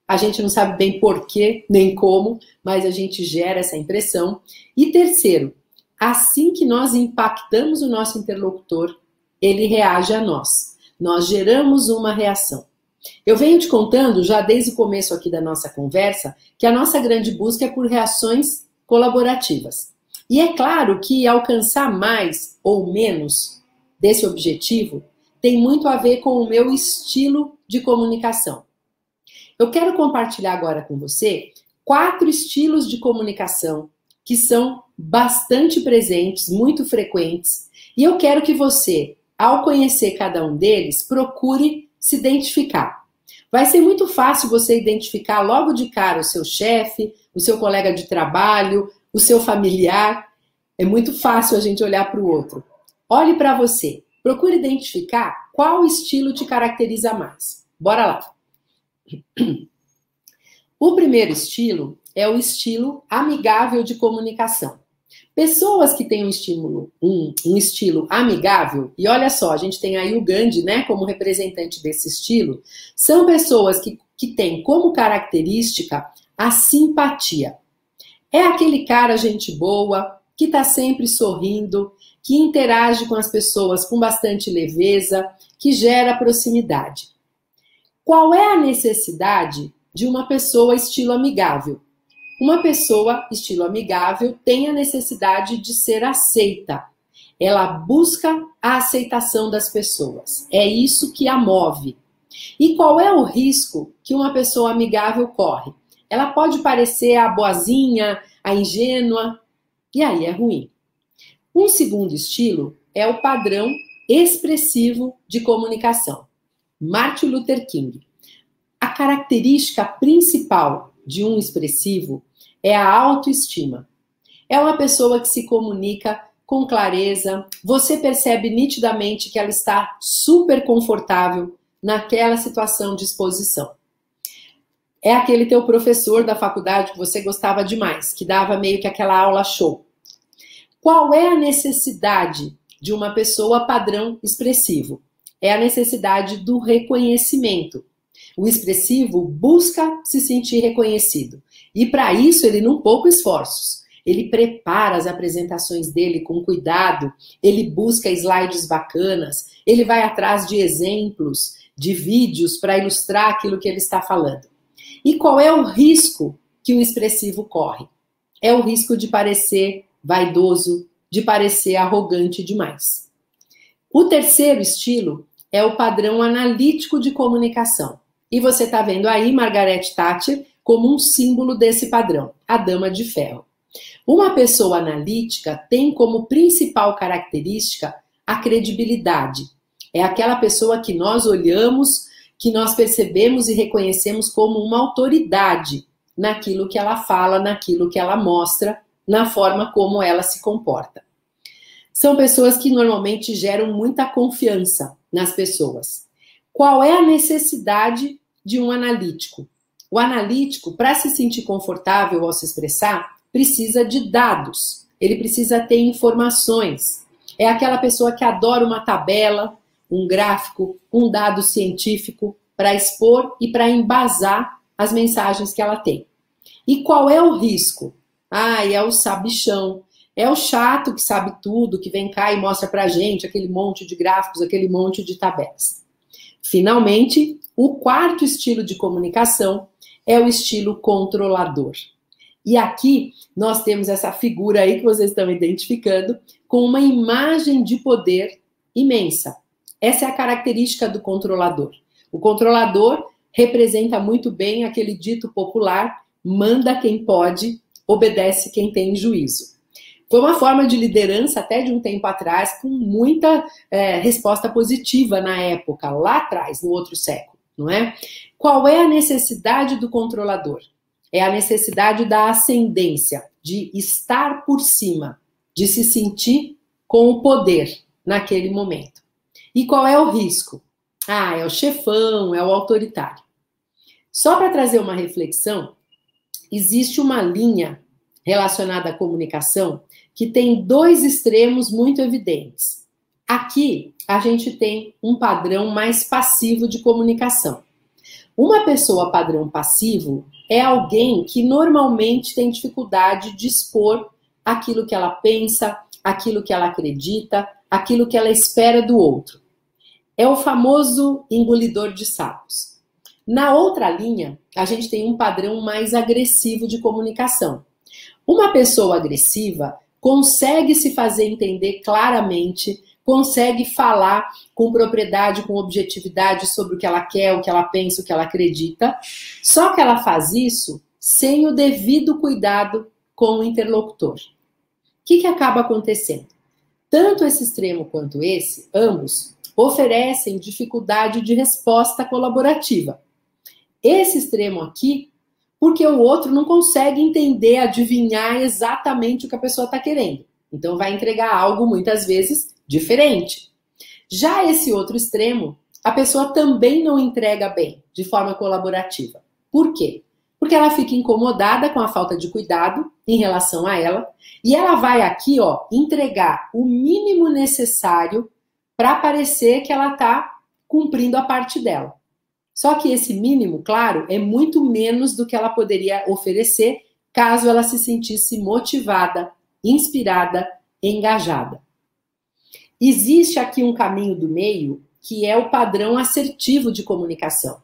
Speaker 2: A gente não sabe bem porquê nem como, mas a gente gera essa impressão. E terceiro, assim que nós impactamos o nosso interlocutor, ele reage a nós. Nós geramos uma reação. Eu venho te contando, já desde o começo aqui da nossa conversa, que a nossa grande busca é por reações colaborativas. E é claro que alcançar mais ou menos desse objetivo tem muito a ver com o meu estilo de comunicação. Eu quero compartilhar agora com você quatro estilos de comunicação que são bastante presentes, muito frequentes, e eu quero que você, ao conhecer cada um deles, procure se identificar. Vai ser muito fácil você identificar logo de cara o seu chefe, o seu colega de trabalho, o seu familiar. É muito fácil a gente olhar para o outro. Olhe para você. Procure identificar qual estilo te caracteriza mais. Bora lá. <clears throat> O primeiro estilo é o estilo amigável de comunicação. Pessoas que têm um estímulo, um, um, estilo amigável, e olha só, a gente tem aí o Gandhi, né, como representante desse estilo, são pessoas que, que têm como característica a simpatia. É aquele cara gente boa, que está sempre sorrindo, que interage com as pessoas com bastante leveza, que gera proximidade. Qual é a necessidade de uma pessoa estilo amigável? Uma pessoa estilo amigável tem a necessidade de ser aceita. Ela busca a aceitação das pessoas. É isso que a move. E qual é o risco que uma pessoa amigável corre? Ela pode parecer a boazinha, a ingênua, e aí é ruim. Um segundo estilo é o padrão expressivo de comunicação. Martin Luther King. A característica principal de um expressivo é a autoestima. É uma pessoa que se comunica com clareza, você percebe nitidamente que ela está super confortável naquela situação de exposição. é aquele teu professor da faculdade que você gostava demais, que dava meio que aquela aula show. Qual é a necessidade de uma pessoa padrão expressivo? É a necessidade do reconhecimento. O expressivo busca se sentir reconhecido. E para isso ele não poupa esforços. Ele prepara as apresentações dele com cuidado, ele busca slides bacanas, ele vai atrás de exemplos, de vídeos para ilustrar aquilo que ele está falando. E qual é o risco que o expressivo corre? É o risco de parecer vaidoso, de parecer arrogante demais. O terceiro estilo é o padrão analítico de comunicação. E você está vendo aí Margaret Thatcher como um símbolo desse padrão, a dama de ferro. Uma pessoa analítica tem como principal característica a credibilidade. É aquela pessoa que nós olhamos, que nós percebemos e reconhecemos como uma autoridade naquilo que ela fala, naquilo que ela mostra, na forma como ela se comporta. São pessoas que normalmente geram muita confiança nas pessoas. Qual é a necessidade de um analítico? O analítico, para se sentir confortável ao se expressar, precisa de dados, ele precisa ter informações. É aquela pessoa que adora uma tabela, um gráfico, um dado científico para expor e para embasar as mensagens que ela tem. E qual é o risco? Ah, é o sabichão, é o chato que sabe tudo, que vem cá e mostra para gente aquele monte de gráficos, aquele monte de tabelas. Finalmente, o quarto estilo de comunicação é o estilo controlador. E aqui nós temos essa figura aí que vocês estão identificando com uma imagem de poder imensa. Essa é a característica do controlador. O controlador representa muito bem aquele dito popular: manda quem pode, obedece quem tem juízo. Foi uma forma de liderança até de um tempo atrás, com muita é, resposta positiva na época, lá atrás, no outro século, não é? Qual é a necessidade do controlador? É a necessidade da ascendência, de estar por cima, de se sentir com o poder naquele momento. E qual é o risco? Ah, é o chefão, é o autoritário. Só para trazer uma reflexão, existe uma linha relacionada à comunicação que tem dois extremos muito evidentes. Aqui a gente tem um padrão mais passivo de comunicação. Uma pessoa padrão passivo é alguém que normalmente tem dificuldade de expor aquilo que ela pensa, aquilo que ela acredita, aquilo que ela espera do outro. É o famoso engolidor de sapos. Na outra linha, a gente tem um padrão mais agressivo de comunicação. Uma pessoa agressiva consegue se fazer entender claramente consegue falar com propriedade, com objetividade sobre o que ela quer, o que ela pensa, o que ela acredita. Só que ela faz isso sem o devido cuidado com o interlocutor. O que, que acaba acontecendo? Tanto esse extremo quanto esse, ambos, oferecem dificuldade de resposta colaborativa. Esse extremo aqui, porque o outro não consegue entender, adivinhar exatamente o que a pessoa está querendo. Então, vai entregar algo, muitas vezes, diferente. Já esse outro extremo, a pessoa também não entrega bem, de forma colaborativa. Por quê? Porque ela fica incomodada com a falta de cuidado em relação a ela, e ela vai aqui, ó, entregar o mínimo necessário para parecer que ela está cumprindo a parte dela. Só que esse mínimo, claro, é muito menos do que ela poderia oferecer caso ela se sentisse motivada, inspirada, engajada. Existe aqui um caminho do meio que é o padrão assertivo de comunicação.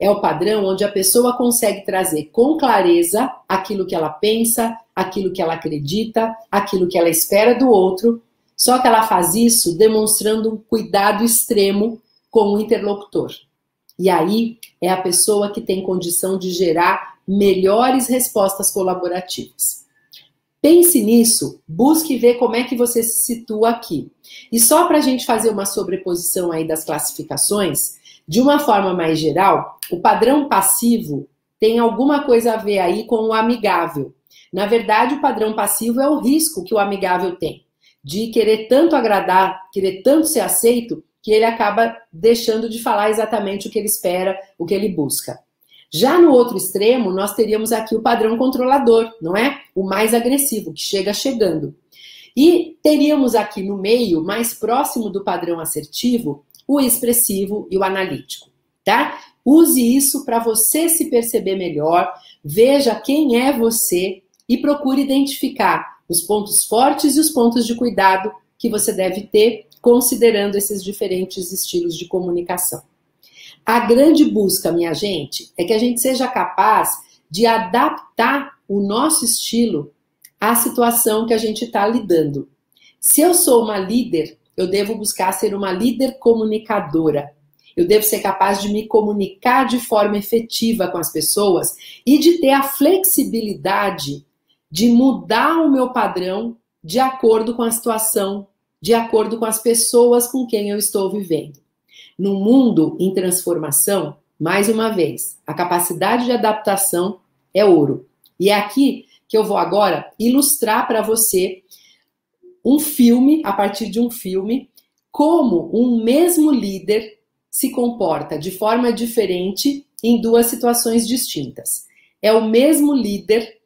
Speaker 2: É o padrão onde a pessoa consegue trazer com clareza aquilo que ela pensa, aquilo que ela acredita, aquilo que ela espera do outro, só que ela faz isso demonstrando um cuidado extremo com o interlocutor. E aí é a pessoa que tem condição de gerar melhores respostas colaborativas. Pense nisso, busque ver como é que você se situa aqui. E só para a gente fazer uma sobreposição aí das classificações, de uma forma mais geral, o padrão passivo tem alguma coisa a ver aí com o amigável. Na verdade, o padrão passivo é o risco que o amigável tem, de querer tanto agradar, querer tanto ser aceito, que ele acaba deixando de falar exatamente o que ele espera, o que ele busca. Já no outro extremo, nós teríamos aqui o padrão controlador, não é? O mais agressivo, que chega chegando. E teríamos aqui no meio, mais próximo do padrão assertivo, o expressivo e o analítico, tá? Use isso para você se perceber melhor, veja quem é você e procure identificar os pontos fortes e os pontos de cuidado que você deve ter considerando esses diferentes estilos de comunicação. A grande busca, minha gente, é que a gente seja capaz de adaptar o nosso estilo à situação que a gente está lidando. Se eu sou uma líder, eu devo buscar ser uma líder comunicadora. Eu devo ser capaz de me comunicar de forma efetiva com as pessoas e de ter a flexibilidade de mudar o meu padrão de acordo com a situação, de acordo com as pessoas com quem eu estou vivendo. No mundo em transformação, mais uma vez, a capacidade de adaptação é ouro. E é aqui que eu vou agora ilustrar para você um filme, a partir de um filme, como um mesmo líder se comporta de forma diferente em duas situações distintas. É o mesmo líder,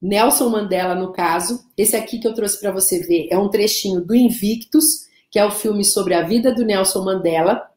Speaker 2: Nelson Mandela no caso. Esse aqui que eu trouxe para você ver é um trechinho do Invictus, que é o filme sobre a vida do Nelson Mandela.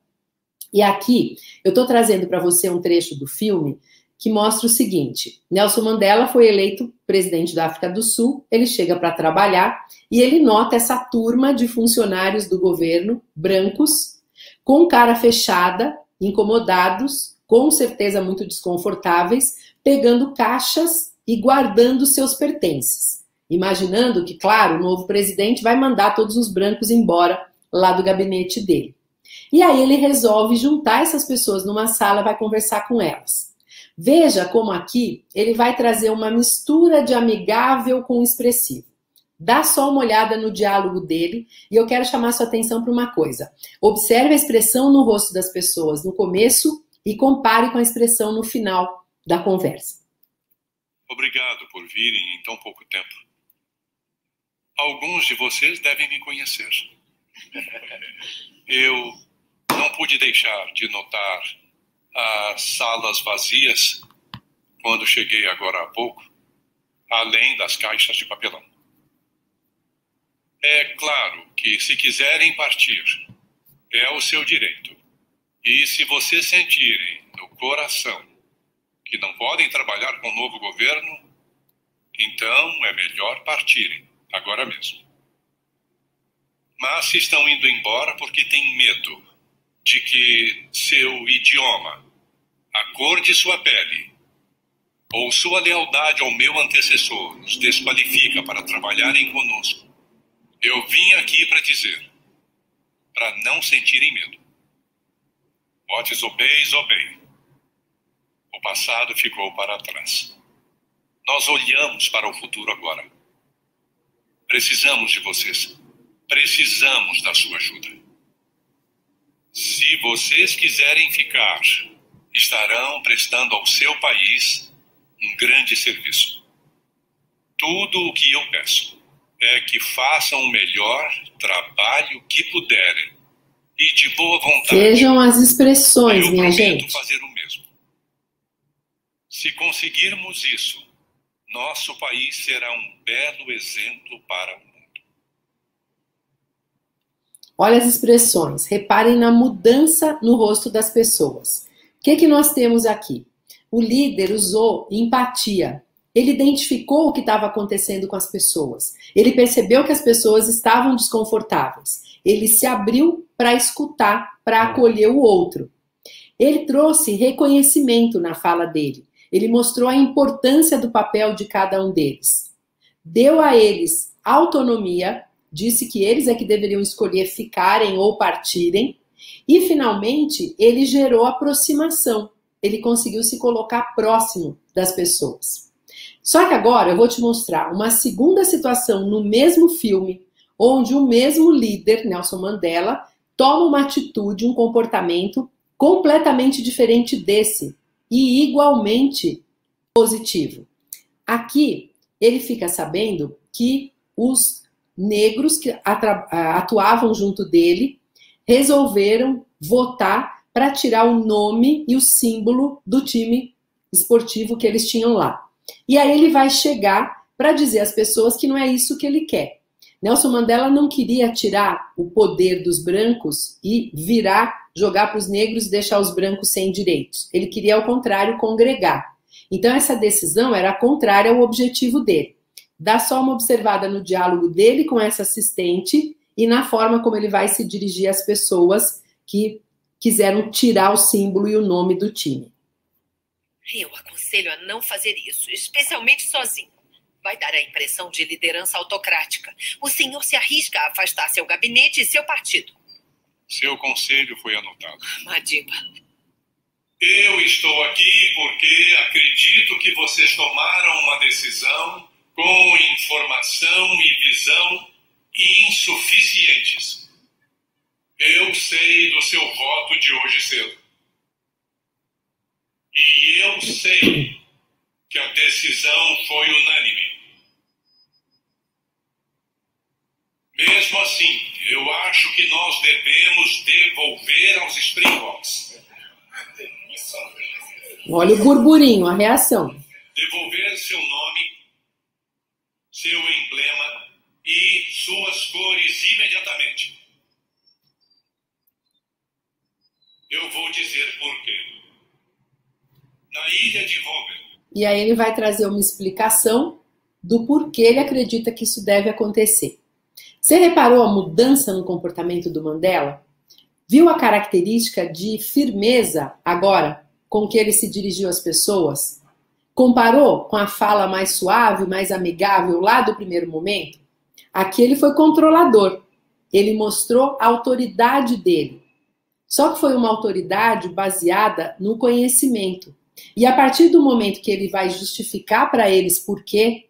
Speaker 2: E aqui eu estou trazendo para você um trecho do filme que mostra o seguinte: Nelson Mandela foi eleito presidente da África do Sul, ele chega para trabalhar e ele nota essa turma de funcionários do governo, brancos, com cara fechada, incomodados, com certeza muito desconfortáveis, pegando caixas e guardando seus pertences. Imaginando que, claro, o novo presidente vai mandar todos os brancos embora lá do gabinete dele. E aí ele resolve juntar essas pessoas numa sala, vai conversar com elas. Veja como aqui ele vai trazer uma mistura de amigável com expressivo. Dá só uma olhada no diálogo dele e eu quero chamar sua atenção para uma coisa. Observe a expressão no rosto das pessoas no começo e compare com a expressão no final da conversa.
Speaker 3: Obrigado por virem em tão pouco tempo. Alguns de vocês devem me conhecer. <laughs> Eu não pude deixar de notar as salas vazias quando cheguei agora há pouco, além das caixas de papelão. É claro que, se quiserem partir, é o seu direito. E se vocês sentirem no coração que não podem trabalhar com o novo governo, então é melhor partirem agora mesmo. Mas se estão indo embora porque têm medo de que seu idioma, a cor de sua pele ou sua lealdade ao meu antecessor nos desqualifica para trabalharem conosco, eu vim aqui para dizer, para não sentirem medo. What is obey is obey. O passado ficou para trás. Nós olhamos para o futuro agora. Precisamos de vocês. Precisamos da sua ajuda. Se vocês quiserem ficar, estarão prestando ao seu país um grande serviço. Tudo o que eu peço é que façam o melhor trabalho que puderem e de boa vontade.
Speaker 2: Vejam as expressões, eu minha gente.
Speaker 3: fazer o mesmo. Se conseguirmos isso, nosso país será um belo exemplo para o
Speaker 2: Olha as expressões, reparem na mudança no rosto das pessoas. O que, que nós temos aqui? O líder usou empatia. Ele identificou o que estava acontecendo com as pessoas. Ele percebeu que as pessoas estavam desconfortáveis. Ele se abriu para escutar, para acolher o outro. Ele trouxe reconhecimento na fala dele. Ele mostrou a importância do papel de cada um deles. Deu a eles autonomia disse que eles é que deveriam escolher ficarem ou partirem. E finalmente, ele gerou aproximação. Ele conseguiu se colocar próximo das pessoas. Só que agora eu vou te mostrar uma segunda situação no mesmo filme, onde o mesmo líder, Nelson Mandela, toma uma atitude, um comportamento completamente diferente desse e igualmente positivo. Aqui ele fica sabendo que os negros que atuavam junto dele resolveram votar para tirar o nome e o símbolo do time esportivo que eles tinham lá. E aí ele vai chegar para dizer às pessoas que não é isso que ele quer. Nelson Mandela não queria tirar o poder dos brancos e virar, jogar para os negros e deixar os brancos sem direitos. Ele queria, ao contrário, congregar. Então, essa decisão era contrária ao objetivo dele. Dá só uma observada no diálogo dele com essa assistente e na forma como ele vai se dirigir às pessoas que quiseram tirar o símbolo e o nome do time.
Speaker 4: Eu aconselho a não fazer isso, especialmente sozinho. Vai dar a impressão de liderança autocrática. O senhor se arrisca a afastar seu gabinete e seu partido.
Speaker 3: Seu conselho foi anotado.
Speaker 4: Madiba.
Speaker 3: Eu estou aqui porque acredito que vocês tomaram uma decisão com informação e visão insuficientes. Eu sei do seu voto de hoje cedo. E eu sei que a decisão foi unânime. Mesmo assim, eu acho que nós devemos devolver aos Springboks.
Speaker 2: Olha o burburinho, a reação.
Speaker 3: Devolver seu nome, seu emblema e suas cores imediatamente. Eu vou dizer por quê. Na ilha de Vogel.
Speaker 2: E aí ele vai trazer uma explicação do porquê ele acredita que isso deve acontecer. Você reparou a mudança no comportamento do Mandela? Viu a característica de firmeza agora com que ele se dirigiu às pessoas? Comparou com a fala mais suave, mais amigável lá do primeiro momento? Aqui ele foi controlador. Ele mostrou a autoridade dele. Só que foi uma autoridade baseada no conhecimento. E a partir do momento que ele vai justificar para eles por quê,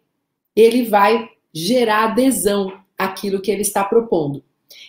Speaker 2: ele vai gerar adesão àquilo que ele está propondo.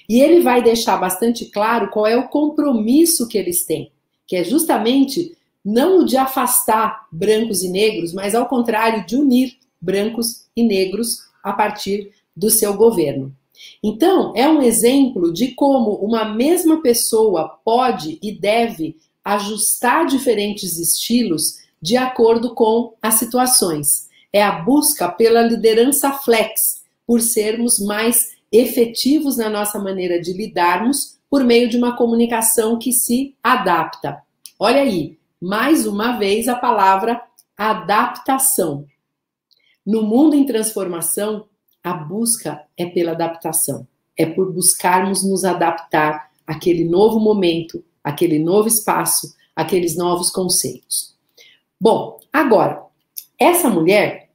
Speaker 2: E ele vai deixar bastante claro qual é o compromisso que eles têm, que é justamente não o de afastar brancos e negros, mas ao contrário, de unir brancos e negros a partir do seu governo. Então, é um exemplo de como uma mesma pessoa pode e deve ajustar diferentes estilos de acordo com as situações. É a busca pela liderança flex, por sermos mais efetivos na nossa maneira de lidarmos por meio de uma comunicação que se adapta. Olha aí, mais uma vez a palavra adaptação. No mundo em transformação, a busca é pela adaptação, é por buscarmos nos adaptar àquele novo momento, aquele novo espaço, aqueles novos conceitos. Bom, agora, essa mulher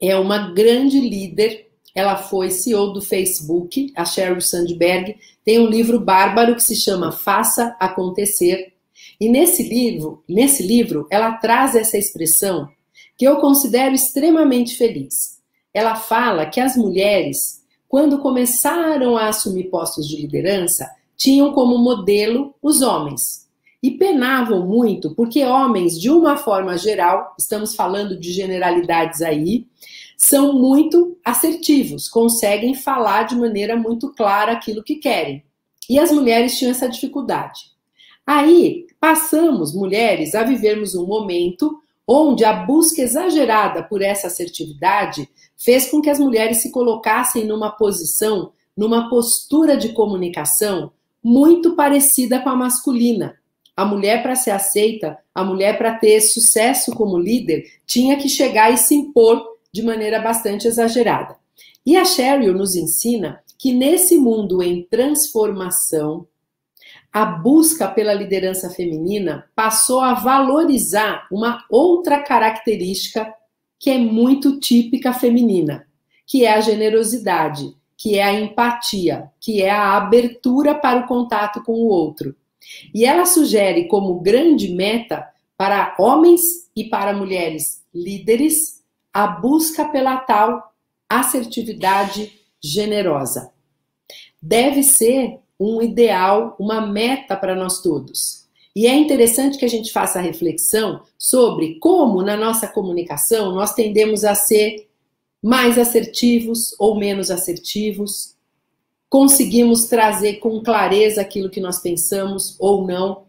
Speaker 2: é uma grande líder. Ela foi CEO do Facebook, a Sheryl Sandberg, tem um livro bárbaro que se chama Faça Acontecer. E nesse livro, nesse livro, ela traz essa expressão que eu considero extremamente feliz. Ela fala que as mulheres, quando começaram a assumir postos de liderança, tinham como modelo os homens. E penavam muito, porque homens, de uma forma geral, estamos falando de generalidades aí, são muito assertivos, conseguem falar de maneira muito clara aquilo que querem. E as mulheres tinham essa dificuldade. Aí passamos, mulheres, a vivermos um momento onde a busca exagerada por essa assertividade fez com que as mulheres se colocassem numa posição, numa postura de comunicação muito parecida com a masculina. A mulher, para ser aceita, a mulher, para ter sucesso como líder, tinha que chegar e se impor de maneira bastante exagerada. E a Sheryl nos ensina que nesse mundo em transformação, a busca pela liderança feminina passou a valorizar uma outra característica que é muito típica feminina, que é a generosidade, que é a empatia, que é a abertura para o contato com o outro. E ela sugere como grande meta para homens e para mulheres líderes a busca pela tal assertividade generosa. Deve ser um ideal, uma meta para nós todos. E é interessante que a gente faça a reflexão sobre como na nossa comunicação nós tendemos a ser mais assertivos ou menos assertivos, conseguimos trazer com clareza aquilo que nós pensamos ou não.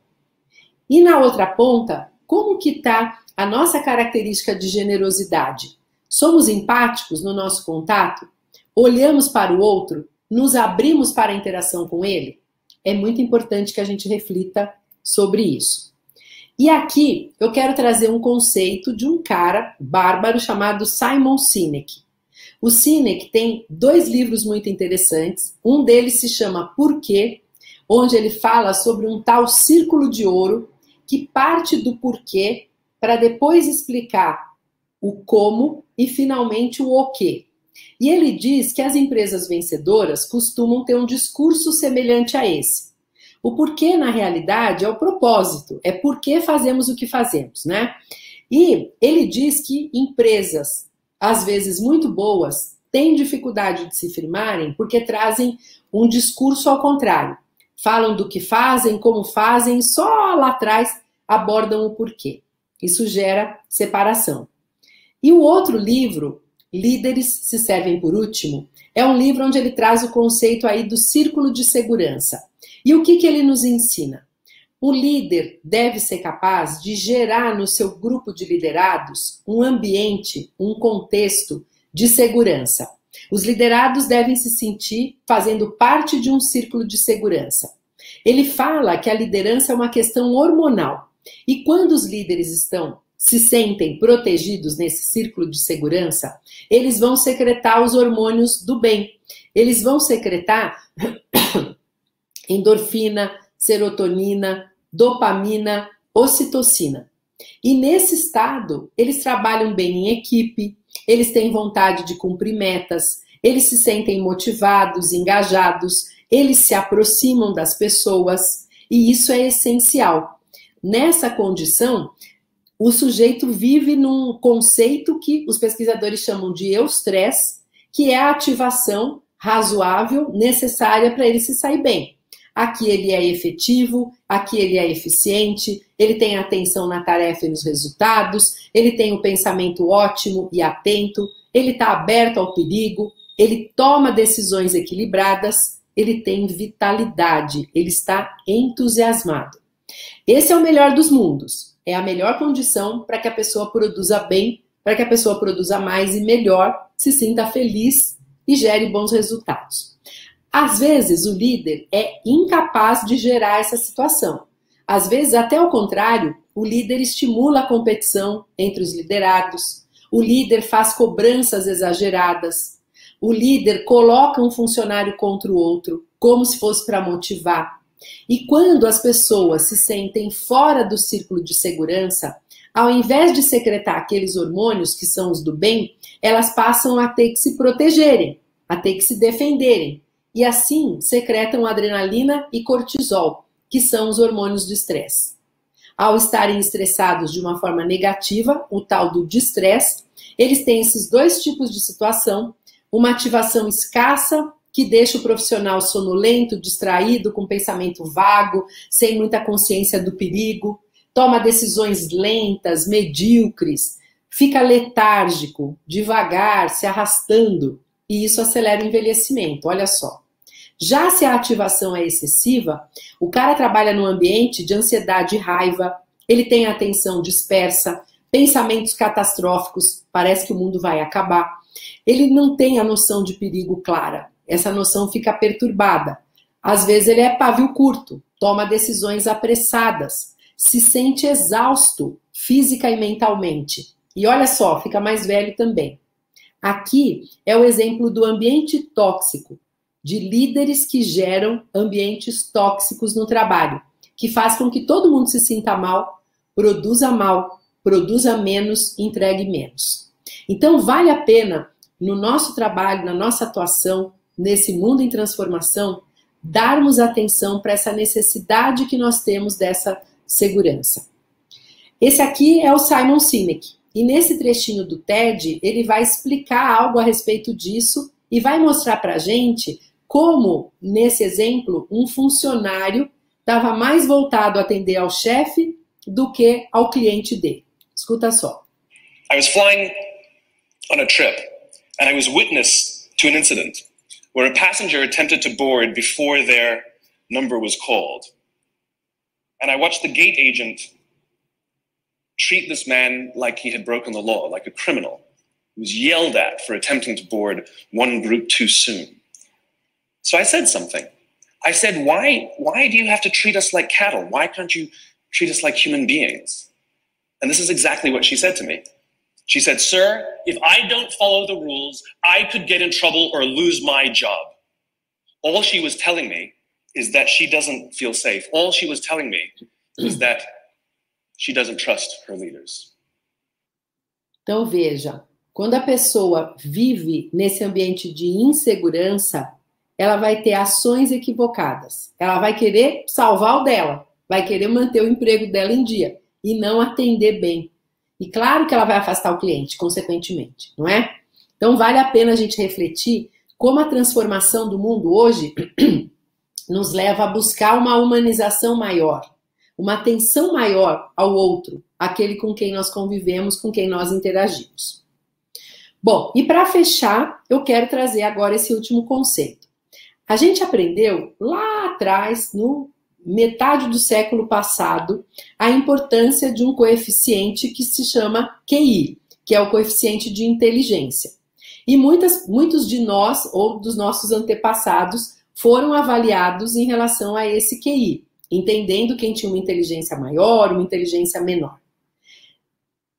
Speaker 2: E na outra ponta, como que está a nossa característica de generosidade? Somos empáticos no nosso contato? Olhamos para o outro? Nos abrimos para a interação com ele? É muito importante que a gente reflita sobre isso. E aqui eu quero trazer um conceito de um cara bárbaro chamado Simon Sinek. O Sinek tem dois livros muito interessantes. Um deles se chama Porquê, onde ele fala sobre um tal círculo de ouro que parte do porquê para depois explicar o como e finalmente o o quê. E ele diz que as empresas vencedoras costumam ter um discurso semelhante a esse. O porquê, na realidade, é o propósito, é por que fazemos o que fazemos, né? E ele diz que empresas, às vezes muito boas, têm dificuldade de se firmarem porque trazem um discurso ao contrário. Falam do que fazem, como fazem, só lá atrás abordam o porquê. Isso gera separação. E o outro livro, Líderes se servem por último, é um livro onde ele traz o conceito aí do círculo de segurança. E o que, que ele nos ensina? O líder deve ser capaz de gerar no seu grupo de liderados um ambiente, um contexto de segurança. Os liderados devem se sentir fazendo parte de um círculo de segurança. Ele fala que a liderança é uma questão hormonal. E quando os líderes estão se sentem protegidos nesse círculo de segurança, eles vão secretar os hormônios do bem. Eles vão secretar <coughs> endorfina, serotonina, dopamina, ocitocina. E nesse estado, eles trabalham bem em equipe, eles têm vontade de cumprir metas, eles se sentem motivados, engajados, eles se aproximam das pessoas, e isso é essencial. Nessa condição, o sujeito vive num conceito que os pesquisadores chamam de eustress, que é a ativação razoável necessária para ele se sair bem. Aqui ele é efetivo, aqui ele é eficiente, ele tem atenção na tarefa e nos resultados, ele tem o um pensamento ótimo e atento, ele está aberto ao perigo, ele toma decisões equilibradas, ele tem vitalidade, ele está entusiasmado. Esse é o melhor dos mundos. É a melhor condição para que a pessoa produza bem, para que a pessoa produza mais e melhor, se sinta feliz e gere bons resultados. Às vezes, o líder é incapaz de gerar essa situação. Às vezes, até o contrário, o líder estimula a competição entre os liderados, o líder faz cobranças exageradas, o líder coloca um funcionário contra o outro, como se fosse para motivar. E quando as pessoas se sentem fora do círculo de segurança, ao invés de secretar aqueles hormônios que são os do bem, elas passam a ter que se protegerem, a ter que se defenderem, e assim secretam adrenalina e cortisol, que são os hormônios do estresse. Ao estarem estressados de uma forma negativa, o tal do distress, eles têm esses dois tipos de situação: uma ativação escassa, que deixa o profissional sonolento, distraído, com pensamento vago, sem muita consciência do perigo, toma decisões lentas, medíocres, fica letárgico, devagar, se arrastando, e isso acelera o envelhecimento. Olha só. Já se a ativação é excessiva, o cara trabalha num ambiente de ansiedade e raiva, ele tem atenção dispersa, pensamentos catastróficos, parece que o mundo vai acabar. Ele não tem a noção de perigo clara, essa noção fica perturbada. Às vezes ele é pavio curto, toma decisões apressadas, se sente exausto física e mentalmente. E olha só, fica mais velho também. Aqui é o exemplo do ambiente tóxico, de líderes que geram ambientes tóxicos no trabalho, que faz com que todo mundo se sinta mal, produza mal, produza menos, entregue menos. Então, vale a pena, no nosso trabalho, na nossa atuação, nesse mundo em transformação, darmos atenção para essa necessidade que nós temos dessa segurança. Esse aqui é o Simon Sinek. E nesse trechinho do TED, ele vai explicar algo a respeito disso e vai mostrar para a gente como, nesse exemplo, um funcionário estava mais voltado a atender ao chefe do que ao cliente dele. Escuta só.
Speaker 5: I was flying on a trip and I was witness to an incident where a passenger attempted to board before their number was called. And I watched the gate agent treat this man like he had broken the law, like a criminal. He was yelled at for attempting to board one group too soon. So I said something. I said, why, why do you have to treat us like cattle? Why can't you treat us like human beings? And this is exactly what she said to me. She said, Sir, if I don't follow the rules, I could get in trouble or lose my job. All she was telling me is that she doesn't feel safe. All she was telling me is that she doesn't trust her leaders.
Speaker 2: Então veja, quando a pessoa vive nesse ambiente de insegurança, ela vai ter ações equivocadas. Ela vai querer salvar o dela, vai querer manter o emprego dela em dia e não atender bem. E claro que ela vai afastar o cliente, consequentemente, não é? Então vale a pena a gente refletir como a transformação do mundo hoje <clears throat> nos leva a buscar uma humanização maior, uma atenção maior ao outro, aquele com quem nós convivemos, com quem nós interagimos. Bom, e para fechar, eu quero trazer agora esse último conceito. A gente aprendeu lá atrás, no metade do século passado, a importância de um coeficiente que se chama QI, que é o coeficiente de inteligência. E muitas, muitos de nós, ou dos nossos antepassados, foram avaliados em relação a esse QI, entendendo quem tinha uma inteligência maior, uma inteligência menor.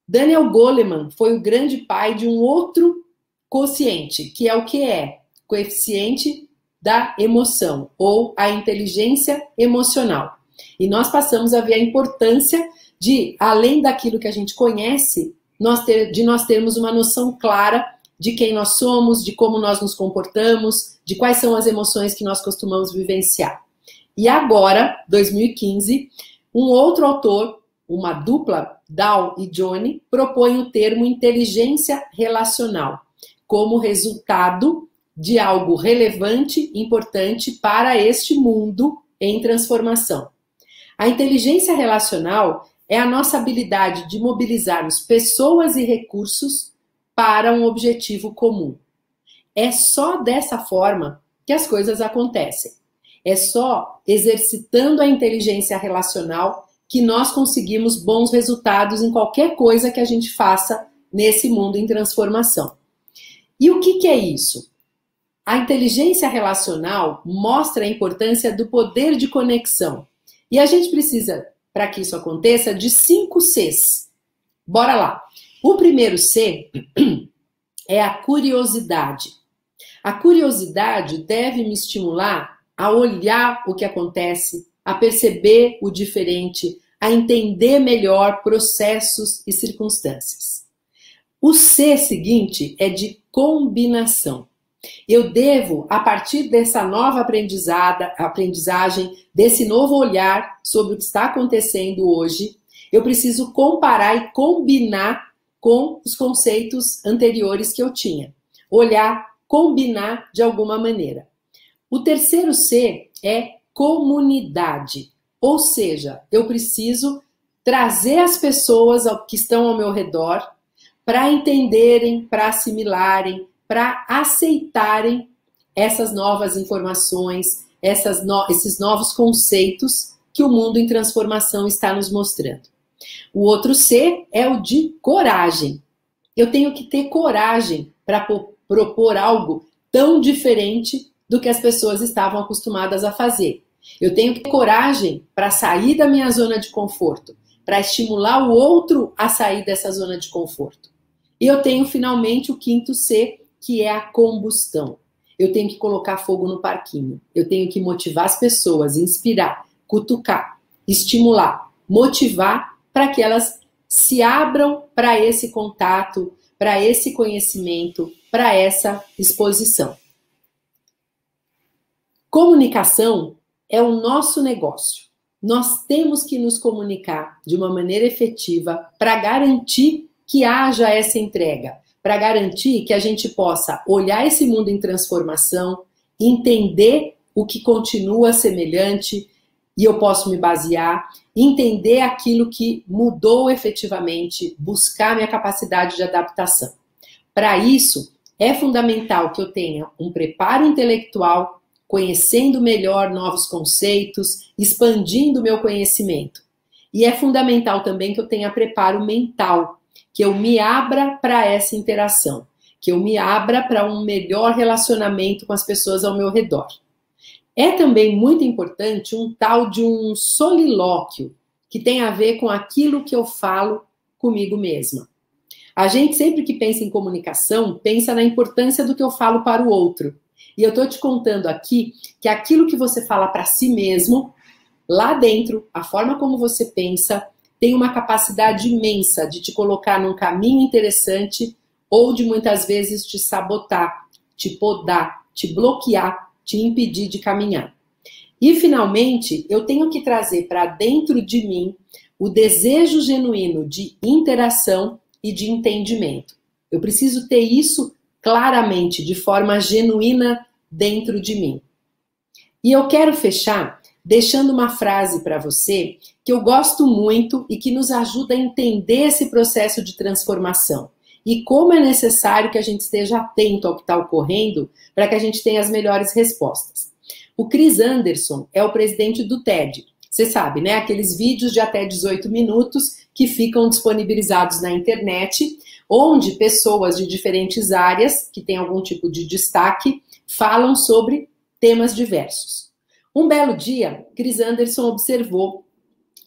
Speaker 2: Daniel Goleman foi o grande pai de um outro quociente, que é o que é coeficiente da emoção ou a inteligência emocional. E nós passamos a ver a importância de, além daquilo que a gente conhece, nós ter, de nós termos uma noção clara de quem nós somos, de como nós nos comportamos, de quais são as emoções que nós costumamos vivenciar. E agora, 2015, um outro autor, uma dupla, Dow e Johnny, propõe o termo inteligência relacional como resultado de algo relevante, importante para este mundo em transformação. A inteligência relacional é a nossa habilidade de mobilizarmos pessoas e recursos para um objetivo comum. É só dessa forma que as coisas acontecem. É só exercitando a inteligência relacional que nós conseguimos bons resultados em qualquer coisa que a gente faça nesse mundo em transformação. E o que, que é isso? A inteligência relacional mostra a importância do poder de conexão. E a gente precisa, para que isso aconteça, de cinco Cs. Bora lá. O primeiro C <clears throat> é a curiosidade. A curiosidade deve me estimular a olhar o que acontece, a perceber o diferente, a entender melhor processos e circunstâncias. O C seguinte é de combinação. Eu devo, a partir dessa nova aprendizada, aprendizagem, desse novo olhar sobre o que está acontecendo hoje, eu preciso comparar e combinar com os conceitos anteriores que eu tinha. Olhar, combinar de alguma maneira. O terceiro C é comunidade, ou seja, eu preciso trazer as pessoas que estão ao meu redor para entenderem, para assimilarem, para aceitarem essas novas informações, essas no, esses novos conceitos que o mundo em transformação está nos mostrando. O outro C é o de coragem. Eu tenho que ter coragem para propor algo tão diferente do que as pessoas estavam acostumadas a fazer. Eu tenho que ter coragem para sair da minha zona de conforto, para estimular o outro a sair dessa zona de conforto. E eu tenho finalmente o quinto C, que é a combustão. Eu tenho que colocar fogo no parquinho. Eu tenho que motivar as pessoas, inspirar, cutucar, estimular, motivar para que elas se abram para esse contato, para esse conhecimento, para essa exposição. Comunicação é o nosso negócio. Nós temos que nos comunicar de uma maneira efetiva para garantir que haja essa entrega, para garantir que a gente possa olhar esse mundo em transformação, entender o que continua semelhante e eu posso me basear, entender aquilo que mudou efetivamente, buscar minha capacidade de adaptação. Para isso, é fundamental que eu tenha um preparo intelectual, conhecendo melhor novos conceitos, expandindo meu conhecimento. E é fundamental também que eu tenha preparo mental, que eu me abra para essa interação, que eu me abra para um melhor relacionamento com as pessoas ao meu redor. É também muito importante um tal de um solilóquio, que tem a ver com aquilo que eu falo comigo mesma. A gente, sempre que pensa em comunicação, pensa na importância do que eu falo para o outro. E eu estou te contando aqui que aquilo que você fala para si mesmo, lá dentro, a forma como você pensa, tem uma capacidade imensa de te colocar num caminho interessante ou de muitas vezes te sabotar, te podar, te bloquear, te impedir de caminhar. E finalmente, eu tenho que trazer para dentro de mim o desejo genuíno de interação e de entendimento. Eu preciso ter isso claramente, de forma genuína dentro de mim. E eu quero fechar deixando uma frase para você que eu gosto muito e que nos ajuda a entender esse processo de transformação e como é necessário que a gente esteja atento ao que está ocorrendo para que a gente tenha as melhores respostas. O Chris Anderson é o presidente do TED. Você sabe, né? Aqueles vídeos de até 18 minutos que ficam disponibilizados na internet, onde pessoas de diferentes áreas, que têm algum tipo de destaque, falam sobre temas diversos. Um belo dia, Chris Anderson observou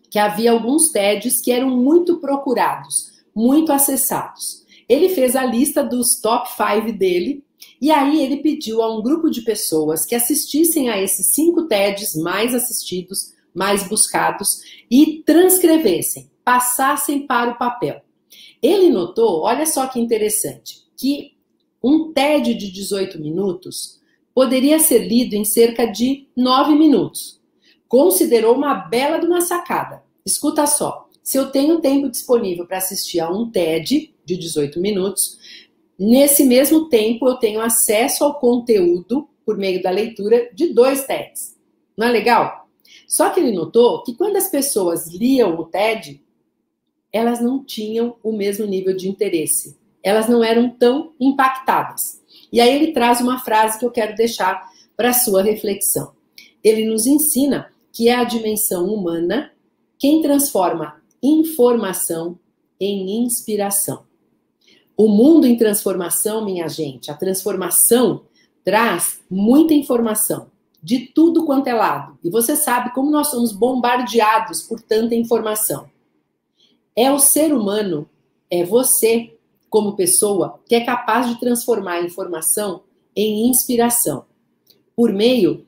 Speaker 2: que havia alguns TEDs que eram muito procurados, muito acessados. Ele fez a lista dos top 5 dele e aí ele pediu a um grupo de pessoas que assistissem a esses cinco TEDs mais assistidos, mais buscados e transcrevessem, passassem para o papel. Ele notou, olha só que interessante, que um TED de 18 minutos poderia ser lido em cerca de 9 minutos. Considerou uma bela de uma sacada. Escuta só, se eu tenho tempo disponível para assistir a um TED de 18 minutos, nesse mesmo tempo eu tenho acesso ao conteúdo por meio da leitura de dois TEDs. Não é legal? Só que ele notou que quando as pessoas liam o TED, elas não tinham o mesmo nível de interesse. Elas não eram tão impactadas. E aí ele traz uma frase que eu quero deixar para sua reflexão. Ele nos ensina que é a dimensão humana quem transforma informação em inspiração. O mundo em transformação, minha gente, a transformação traz muita informação de tudo quanto é lado. E você sabe como nós somos bombardeados por tanta informação. É o ser humano, é você, como pessoa, que é capaz de transformar a informação em inspiração. Por meio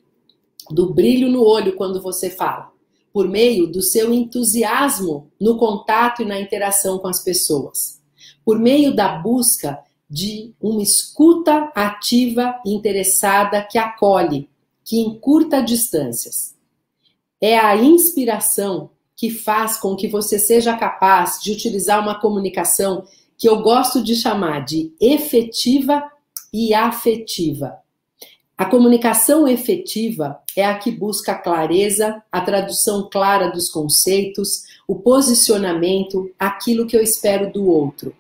Speaker 2: do brilho no olho quando você fala, por meio do seu entusiasmo no contato e na interação com as pessoas, por meio da busca de uma escuta ativa e interessada que acolhe, que encurta distâncias. É a inspiração que faz com que você seja capaz de utilizar uma comunicação que eu gosto de chamar de efetiva e afetiva. A comunicação efetiva é a que busca a clareza, a tradução clara dos conceitos, o posicionamento, aquilo que eu espero do outro.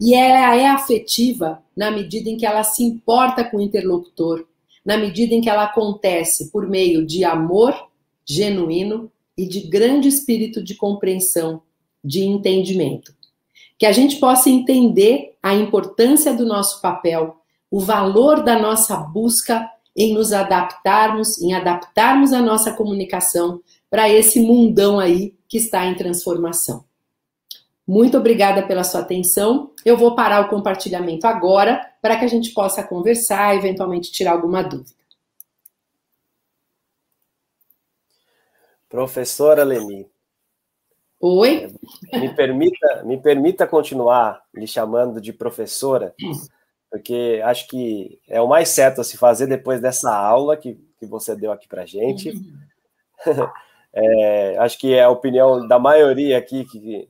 Speaker 2: E ela é afetiva na medida em que ela se importa com o interlocutor, na medida em que ela acontece por meio de amor genuíno e de grande espírito de compreensão, de entendimento. Que a gente possa entender a importância do nosso papel o valor da nossa busca em nos adaptarmos, em adaptarmos a nossa comunicação para esse mundão aí que está em transformação. Muito obrigada pela sua atenção. Eu vou parar o compartilhamento agora para que a gente possa conversar eventualmente tirar alguma dúvida.
Speaker 1: Professora Leni.
Speaker 2: Oi?
Speaker 1: Me permita, me permita continuar lhe chamando de professora, porque acho que é o mais certo a se fazer depois dessa aula que, que você deu aqui para gente. <laughs> é, acho que é a opinião da maioria aqui que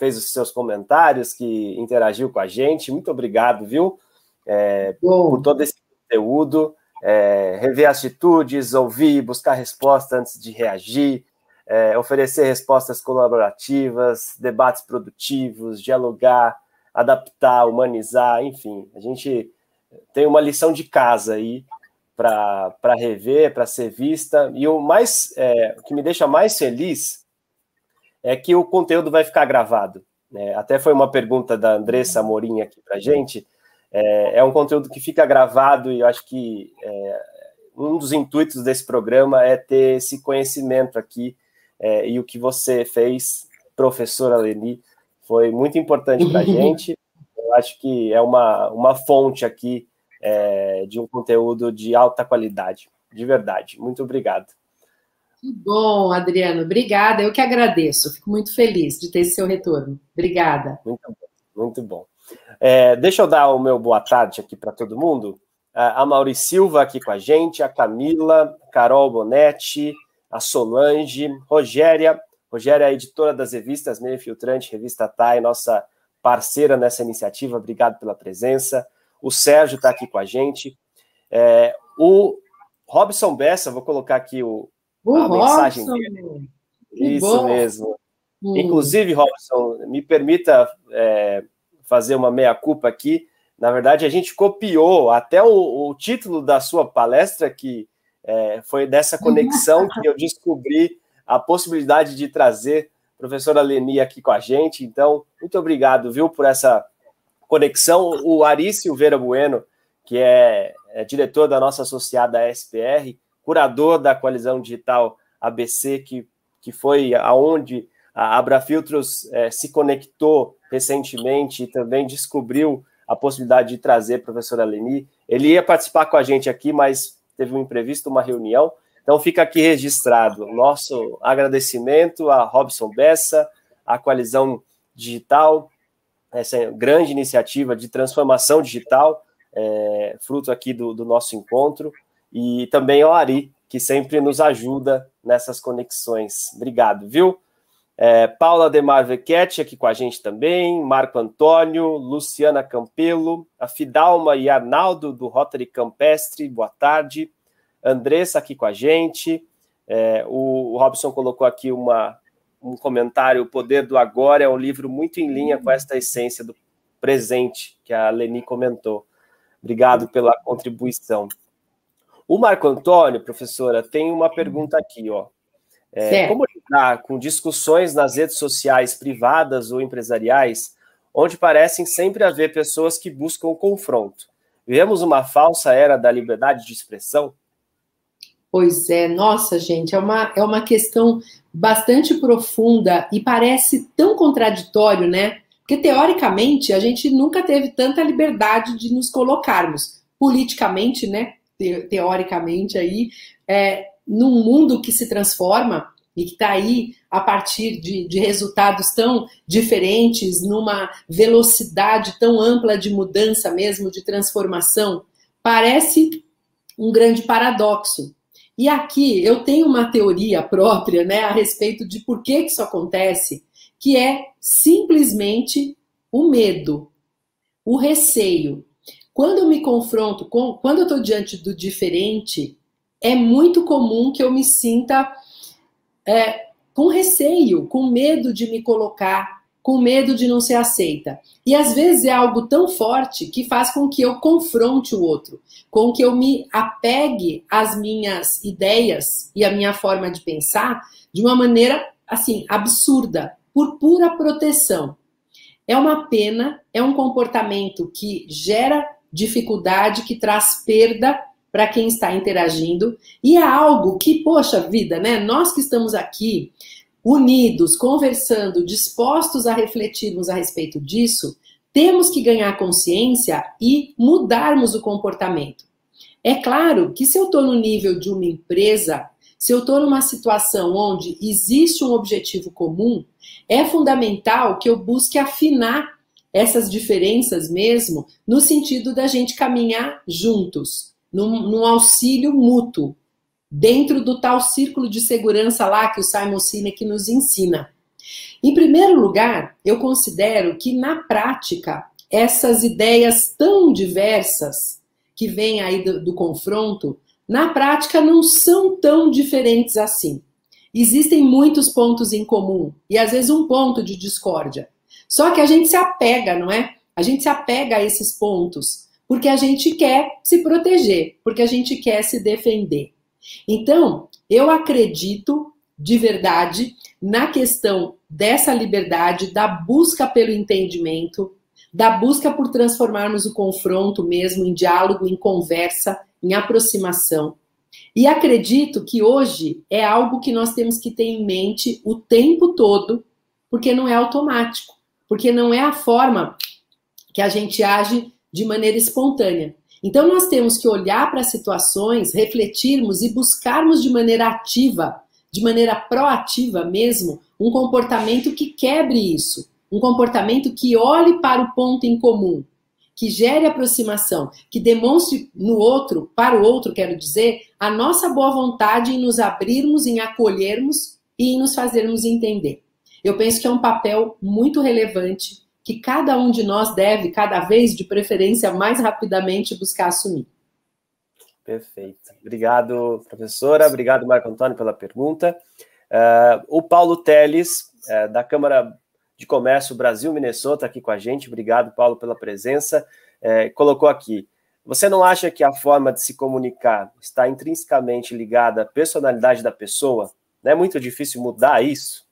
Speaker 1: fez os seus comentários, que interagiu com a gente. Muito obrigado, viu? É, por todo esse conteúdo. É, rever atitudes, ouvir, buscar resposta antes de reagir, é, oferecer respostas colaborativas, debates produtivos, dialogar, adaptar, humanizar, enfim, a gente tem uma lição de casa aí para rever, para ser vista. E o mais é, o que me deixa mais feliz é que o conteúdo vai ficar gravado. Né? Até foi uma pergunta da Andressa Morim aqui para gente. É, é, um conteúdo que fica gravado e eu acho que é, um dos intuitos desse programa é ter esse conhecimento aqui é, e o que você fez, professora Leni, foi muito importante para a <laughs> gente. Eu acho que é uma, uma fonte aqui é, de um conteúdo de alta qualidade, de verdade. Muito obrigado.
Speaker 2: Que bom, Adriano. Obrigada. Eu que agradeço. Fico muito feliz de ter esse seu retorno. Obrigada.
Speaker 1: Muito bom. Muito bom. É, deixa eu dar o meu boa tarde aqui para todo mundo. A Mauri Silva aqui com a gente, a Camila, Carol Bonetti, a Solange, Rogéria, Rogéria, editora das revistas Meio Filtrante, Revista TAI, nossa parceira nessa iniciativa, obrigado pela presença. O Sérgio está aqui com a gente. É, o Robson Bessa, vou colocar aqui o,
Speaker 2: o a Robson. mensagem dele.
Speaker 1: Isso bom. mesmo. Hum. Inclusive, Robson, me permita é, fazer uma meia-culpa aqui. Na verdade, a gente copiou até o, o título da sua palestra, que é, foi dessa conexão que eu descobri a possibilidade de trazer a professora Leni aqui com a gente. Então, muito obrigado, viu, por essa conexão. O Ari Silveira Bueno, que é, é diretor da nossa associada SPR, curador da coalizão digital ABC, que, que foi aonde a Abrafiltros é, se conectou recentemente e também descobriu a possibilidade de trazer a professora Leni. Ele ia participar com a gente aqui, mas teve um imprevisto, uma reunião. Então fica aqui registrado nosso agradecimento a Robson Bessa, a Coalizão Digital, essa grande iniciativa de transformação digital, é, fruto aqui do, do, nosso encontro, e também ao Ari, que sempre nos ajuda nessas conexões. Obrigado, viu? É, Paula Demar aqui com a gente também, Marco Antônio, Luciana Campelo, a Fidalma e Arnaldo do Rotary Campestre, boa tarde. Andressa aqui com a gente. É, o, o Robson colocou aqui uma, um comentário: O Poder do Agora é um livro muito em linha com esta essência do presente que a Leni comentou. Obrigado pela contribuição. O Marco Antônio, professora, tem uma pergunta aqui, ó. É, como lidar com discussões nas redes sociais privadas ou empresariais, onde parecem sempre haver pessoas que buscam o confronto? Vivemos uma falsa era da liberdade de expressão?
Speaker 2: Pois é, nossa, gente, é uma, é uma questão bastante profunda e parece tão contraditório, né? Porque, teoricamente, a gente nunca teve tanta liberdade de nos colocarmos politicamente, né? Teoricamente, aí, é, num mundo que se transforma e que está aí a partir de, de, resultados tão diferentes, numa velocidade tão ampla de mudança mesmo, de transformação, parece um grande paradoxo. E aqui eu tenho uma teoria própria né, a respeito de por que isso acontece, que é simplesmente o medo, o receio. Quando eu me confronto com, quando eu estou diante do diferente, é muito comum que eu me sinta é, com receio, com medo de me colocar, com medo de não ser aceita. E às vezes é algo tão forte que faz com que eu confronte o outro, com que eu me apegue às minhas ideias e à minha forma de pensar de uma maneira assim absurda, por pura proteção. É uma pena, é um comportamento que gera dificuldade, que traz perda para quem está interagindo, e é algo que, poxa vida, né? Nós que estamos aqui unidos, conversando, dispostos a refletirmos a respeito disso, temos que ganhar consciência e mudarmos o comportamento. É claro que se eu estou no nível de uma empresa, se eu estou numa situação onde existe um objetivo comum, é fundamental que eu busque afinar essas diferenças mesmo, no sentido da gente caminhar juntos num, num auxílio mútuo, dentro do tal círculo de segurança lá que o Simon Sinek nos ensina. Em primeiro lugar, eu considero que na prática, essas ideias tão diversas que vêm aí do, do confronto, na prática não são tão diferentes assim. Existem muitos pontos em comum e às vezes um ponto de discórdia. Só que a gente se apega, não é? A gente se apega a esses pontos porque a gente quer se proteger, porque a gente quer se defender. Então, eu acredito de verdade na questão dessa liberdade, da busca pelo entendimento, da busca por transformarmos o confronto mesmo em diálogo, em conversa, em aproximação. E acredito que hoje é algo que nós temos que ter em mente o tempo todo, porque não é automático, porque não é a forma que a gente age de maneira espontânea. Então, nós temos que olhar para as situações, refletirmos e buscarmos de maneira ativa, de maneira proativa mesmo, um comportamento que quebre isso, um comportamento que olhe para o ponto em comum, que gere aproximação, que demonstre no outro, para o outro, quero dizer, a nossa boa vontade em nos abrirmos, em acolhermos e em nos fazermos entender. Eu penso que é um papel muito relevante que cada um de nós deve, cada vez, de preferência, mais rapidamente buscar assumir.
Speaker 1: Perfeito. Obrigado, professora. Obrigado, Marco Antônio, pela pergunta. Uh, o Paulo Teles, uh, da Câmara de Comércio Brasil-Minnesota, aqui com a gente. Obrigado, Paulo, pela presença. Uh, colocou aqui. Você não acha que a forma de se comunicar está intrinsecamente ligada à personalidade da pessoa? Não é muito difícil mudar isso?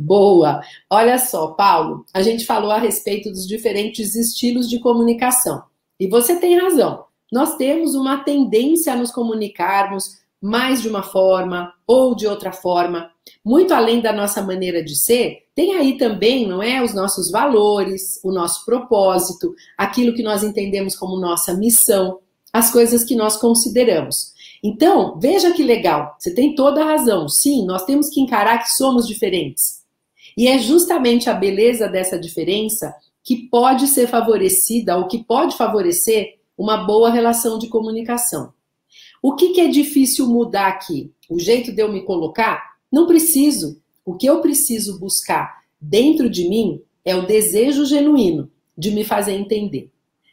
Speaker 2: Boa! Olha só, Paulo, a gente falou a respeito dos diferentes estilos de comunicação. E você tem razão. Nós temos uma tendência a nos comunicarmos mais de uma forma ou de outra forma, muito além da nossa maneira de ser. Tem aí também, não é, os nossos valores, o nosso propósito, aquilo que nós entendemos como nossa missão, as coisas que nós consideramos. Então, veja que legal, você tem toda a razão. Sim, nós temos que encarar que somos diferentes. E é justamente a beleza dessa diferença que pode ser favorecida, ou que pode favorecer uma boa relação de comunicação. O que, que é difícil mudar aqui? O jeito de eu me colocar? Não preciso. O que eu preciso buscar dentro de mim é o desejo genuíno de me fazer entender.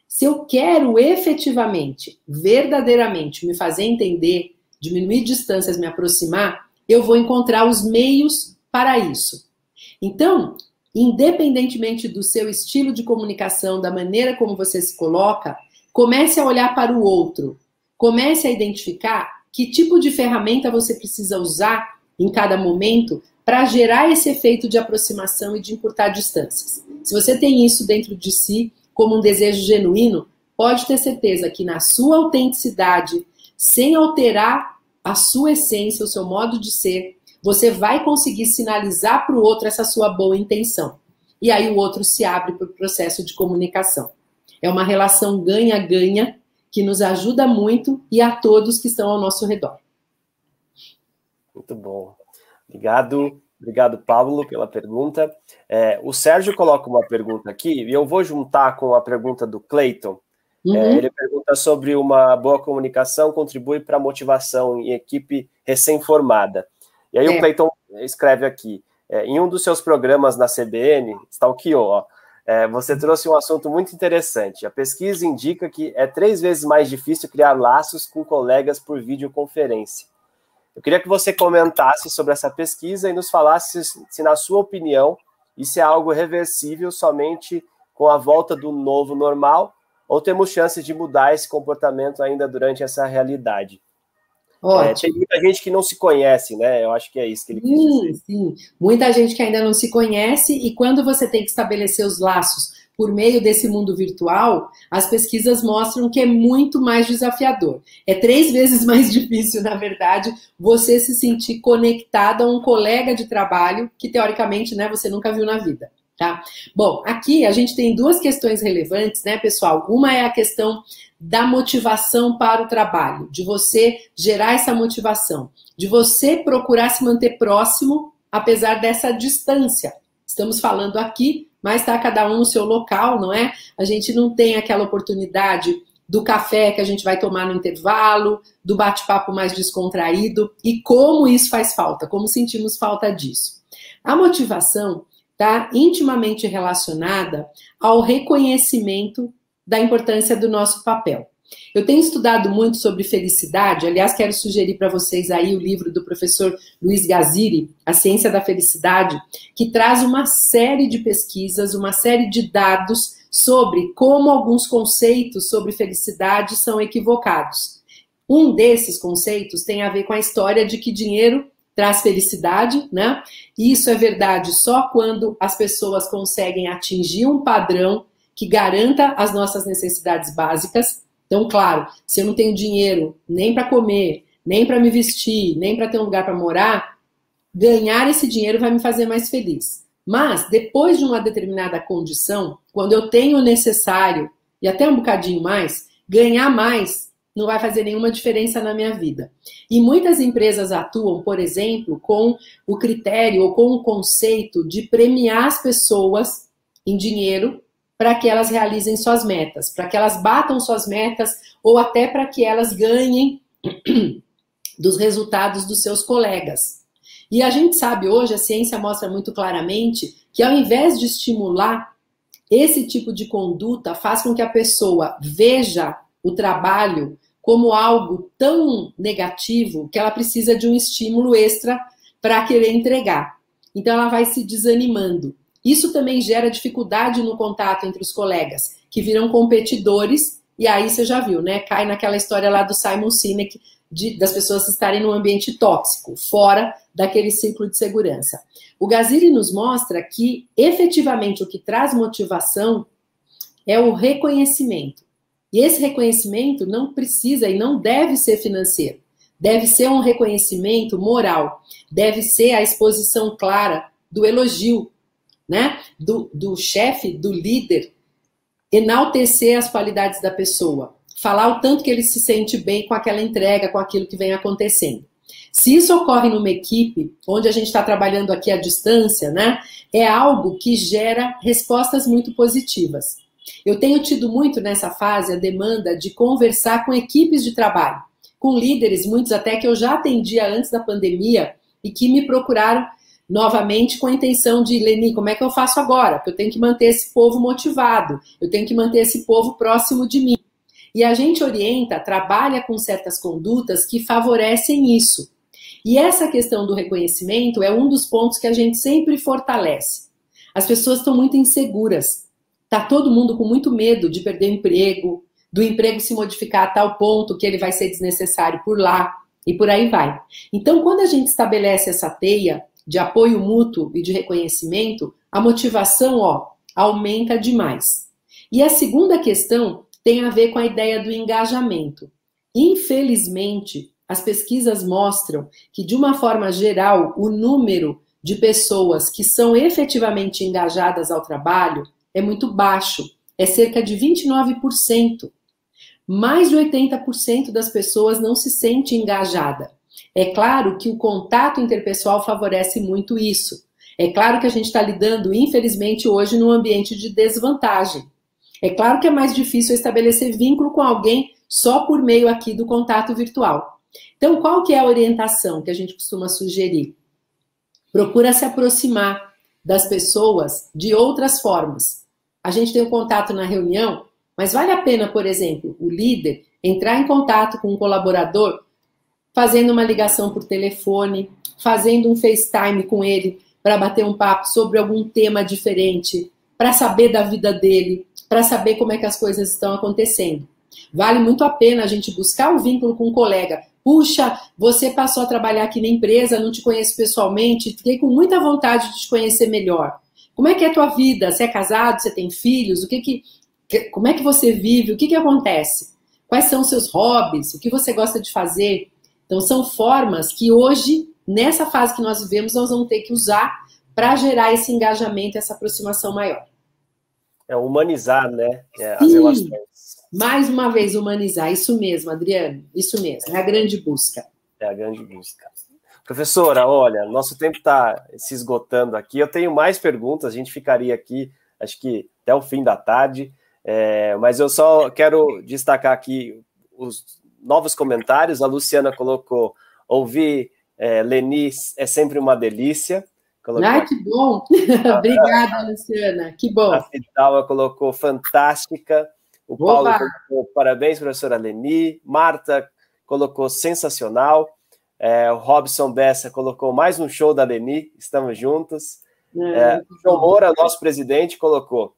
Speaker 2: Se eu quero efetivamente, verdadeiramente me fazer entender, diminuir distâncias, me aproximar, eu vou encontrar os meios para isso. Então, independentemente do seu estilo de comunicação, da maneira como você se coloca, comece a olhar para o outro. Comece a identificar que tipo de ferramenta você precisa usar em cada momento para gerar esse efeito de aproximação e de encurtar distâncias. Se você tem isso dentro de si como um desejo genuíno, pode ter certeza que na sua autenticidade, sem alterar a sua essência, o seu modo de ser, você vai conseguir sinalizar para o outro essa sua boa intenção. E aí o outro se abre para o processo de comunicação. É uma relação ganha-ganha que nos ajuda muito e a todos que estão ao nosso redor.
Speaker 1: Muito bom. Obrigado. Obrigado, Pablo, pela pergunta. É, o Sérgio coloca uma pergunta aqui, e eu vou juntar com a pergunta do Clayton. É, uhum. É, ele pergunta sobre uma boa comunicação contribui para a motivação em equipe recém-formada. E aí é. o Cleiton escreve aqui, é, em um dos seus programas na CBN, stalkeou, ó, é, você trouxe um assunto muito interessante. A pesquisa indica que é três vezes mais difícil criar laços com colegas por videoconferência. Eu queria que você comentasse sobre essa pesquisa e nos falasse se, se na sua opinião, isso é algo reversível somente com a volta do novo normal ou temos chances de mudar esse comportamento ainda durante essa realidade? É, tem muita gente que não se conhece, né? Eu acho que é isso que ele quis
Speaker 2: sim, dizer. Sim, muita gente que ainda não se conhece, e quando você tem que estabelecer os laços por meio desse mundo virtual, as pesquisas mostram que é muito mais desafiador. É três vezes <laughs> mais difícil, na verdade, você se sentir conectado a um colega de trabalho que, teoricamente, né, você nunca viu na vida. Tá? Bom, aqui a gente tem duas questões relevantes, né, pessoal? Uma é a questão da motivação para o trabalho, de você gerar essa motivação, de você procurar se manter próximo, apesar dessa distância. Estamos falando aqui, mas está cada um no seu local, não é? A gente não tem aquela oportunidade do café que a gente vai tomar no intervalo, do bate-papo mais descontraído e como isso faz falta, como sentimos falta disso. A motivação está intimamente relacionada ao reconhecimento da importância do nosso papel. Eu tenho estudado muito sobre felicidade, aliás, quero sugerir para vocês aí o livro do professor Luiz Gaziri, A Ciência da Felicidade, que traz uma série de pesquisas, uma série de dados sobre como alguns conceitos sobre felicidade são equivocados. Um desses conceitos tem a ver com a história de que dinheiro traz felicidade, né? E isso é verdade só quando as pessoas conseguem atingir um padrão que garanta as nossas necessidades básicas. Então, claro, se eu não tenho dinheiro nem para comer, nem para me vestir, nem para ter um lugar para morar, ganhar esse dinheiro vai me fazer mais feliz. Mas, depois de uma determinada condição, quando eu tenho o necessário e até um bocadinho mais, ganhar mais não vai fazer nenhuma diferença na minha vida. E muitas empresas atuam, por exemplo, com o critério ou com o conceito de premiar as pessoas em dinheiro para que elas realizem suas metas, para que elas batam suas metas ou até para que elas ganhem <clears throat> dos resultados dos seus colegas. E a gente sabe hoje, a ciência mostra muito claramente que ao invés de estimular esse tipo de conduta, faz com que a pessoa veja o trabalho como algo tão negativo que ela precisa de um estímulo extra para querer entregar. Então ela vai se desanimando. Isso também gera dificuldade no contato entre os colegas, que viram competidores, e aí você já viu, né? Cai naquela história lá do Simon Sinek de, das pessoas estarem num ambiente tóxico, fora daquele ciclo de segurança. O Gaziri nos mostra que efetivamente o que traz motivação é o reconhecimento. E esse reconhecimento não precisa e não deve ser financeiro. Deve ser um reconhecimento moral. Deve ser a exposição clara do elogio, né? Do, do chefe, do líder, enaltecer as qualidades da pessoa, falar o tanto que ele se sente bem com aquela entrega, com aquilo que vem acontecendo. Se isso ocorre numa equipe onde a gente está trabalhando aqui à distância, né, é algo que gera respostas muito positivas. Eu tenho tido muito nessa fase a demanda de conversar com equipes de trabalho, com líderes, muitos até que eu já atendia antes da pandemia e que me procuraram novamente com a intenção de, Leni, como é que eu faço agora? Porque eu tenho que manter esse povo motivado, eu tenho que manter esse povo próximo de mim. E a gente orienta, trabalha com certas condutas que favorecem isso. E essa questão do reconhecimento é um dos pontos que a gente sempre fortalece. As pessoas estão muito inseguras, Tá todo mundo com muito medo de perder o emprego, do emprego se modificar a tal ponto que ele vai ser desnecessário por lá e por aí vai. Então, quando a gente estabelece essa teia de apoio mútuo e de reconhecimento, a motivação, ó, aumenta demais. E a segunda questão tem a ver com a ideia do engajamento. Infelizmente, as pesquisas mostram que, de uma forma geral, o número de pessoas que são efetivamente engajadas ao trabalho é muito baixo, é cerca de 29%. Mais de 80% das pessoas não se sente engajada. É claro que o contato interpessoal favorece muito isso. É claro que a gente está lidando, infelizmente, hoje num ambiente de desvantagem. É claro que é mais difícil estabelecer vínculo com alguém só por meio aqui do contato virtual. Então, qual que é a orientação que a gente costuma sugerir? Procura se aproximar das pessoas de outras formas a gente tem o um contato na reunião, mas vale a pena, por exemplo, o líder entrar em contato com um colaborador fazendo uma ligação por telefone, fazendo um FaceTime com ele para bater um papo sobre algum tema diferente, para saber da vida dele, para saber como é que as coisas estão acontecendo. Vale muito a pena a gente buscar o um vínculo com um colega. Puxa, você passou a trabalhar aqui na empresa, não te conheço pessoalmente, fiquei com muita vontade de te conhecer melhor. Como é que é a tua vida? Você é casado? Você tem filhos? O que que, como é que você vive? O que que acontece? Quais são os seus hobbies? O que você gosta de fazer? Então são formas que hoje, nessa fase que nós vivemos, nós vamos ter que usar para gerar esse engajamento, essa aproximação maior.
Speaker 1: É humanizar, né? É, as relações.
Speaker 2: Mais uma vez, humanizar. Isso mesmo, Adriano. Isso mesmo. É a grande busca.
Speaker 1: É a grande busca. Professora, olha, nosso tempo está se esgotando aqui. Eu tenho mais perguntas, a gente ficaria aqui, acho que até o fim da tarde, é, mas eu só quero destacar aqui os novos comentários. A Luciana colocou: ouvir é, Leni é sempre uma delícia.
Speaker 2: Colocou... Ai, que bom! <laughs> Obrigada, Luciana, que bom.
Speaker 1: A Fidalva colocou fantástica. O. Paulo colocou parabéns, professora Leni. Marta colocou sensacional. É, o Robson Bessa colocou mais um show da Leni, estamos juntos. É, é, João Moura, nosso presidente, colocou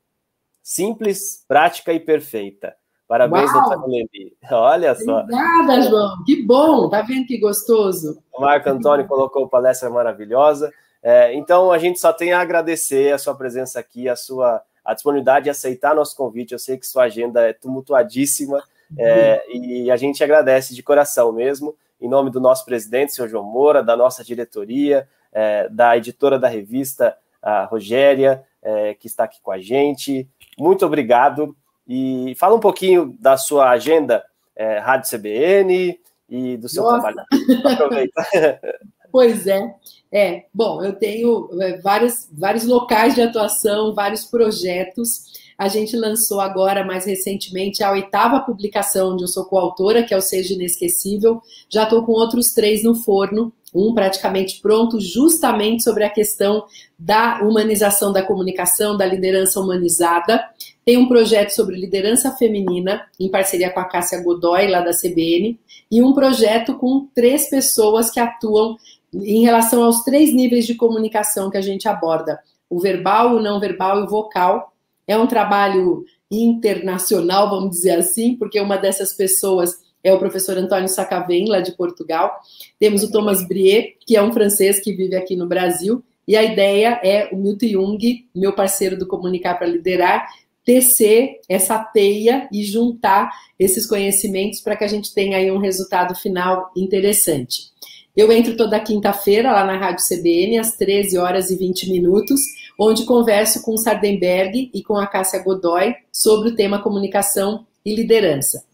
Speaker 1: simples, prática e perfeita. Parabéns, doutora Leni. Olha só.
Speaker 2: Obrigada, João. Que bom. Tá vendo que gostoso?
Speaker 1: O Marco Antônio colocou palestra maravilhosa. É, então, a gente só tem a agradecer a sua presença aqui, a sua a disponibilidade de aceitar nosso convite. Eu sei que sua agenda é tumultuadíssima é, e a gente agradece de coração mesmo, em nome do nosso presidente, senhor João Moura, da nossa diretoria, é, da editora da revista, a Rogéria, é, que está aqui com a gente. Muito obrigado. E fala um pouquinho da sua agenda, é, Rádio CBN e do seu Nossa. trabalho. Aproveita. <laughs>
Speaker 2: Pois é. É, bom, eu tenho é, vários, vários locais de atuação, vários projetos. A gente lançou agora, mais recentemente, a oitava publicação, onde eu sou coautora, que é o Seja Inesquecível. Já estou com outros três no forno, um praticamente pronto, justamente sobre a questão da humanização da comunicação, da liderança humanizada. Tem um projeto sobre liderança feminina, em parceria com a Cássia Godoy, lá da CBN, e um projeto com três pessoas que atuam em relação aos três níveis de comunicação que a gente aborda: o verbal, o não verbal e o vocal. É um trabalho internacional, vamos dizer assim, porque uma dessas pessoas é o professor Antônio Sacavém, lá de Portugal. Temos o Thomas Brier, que é um francês que vive aqui no Brasil. E a ideia é o Milton Jung, meu parceiro do Comunicar para Liderar, tecer essa teia e juntar esses conhecimentos para que a gente tenha aí um resultado final interessante. Eu entro toda quinta-feira lá na Rádio CBN, às 13 horas e 20 minutos, onde converso com o Sardenberg e com a Cássia Godoy sobre o tema comunicação e liderança.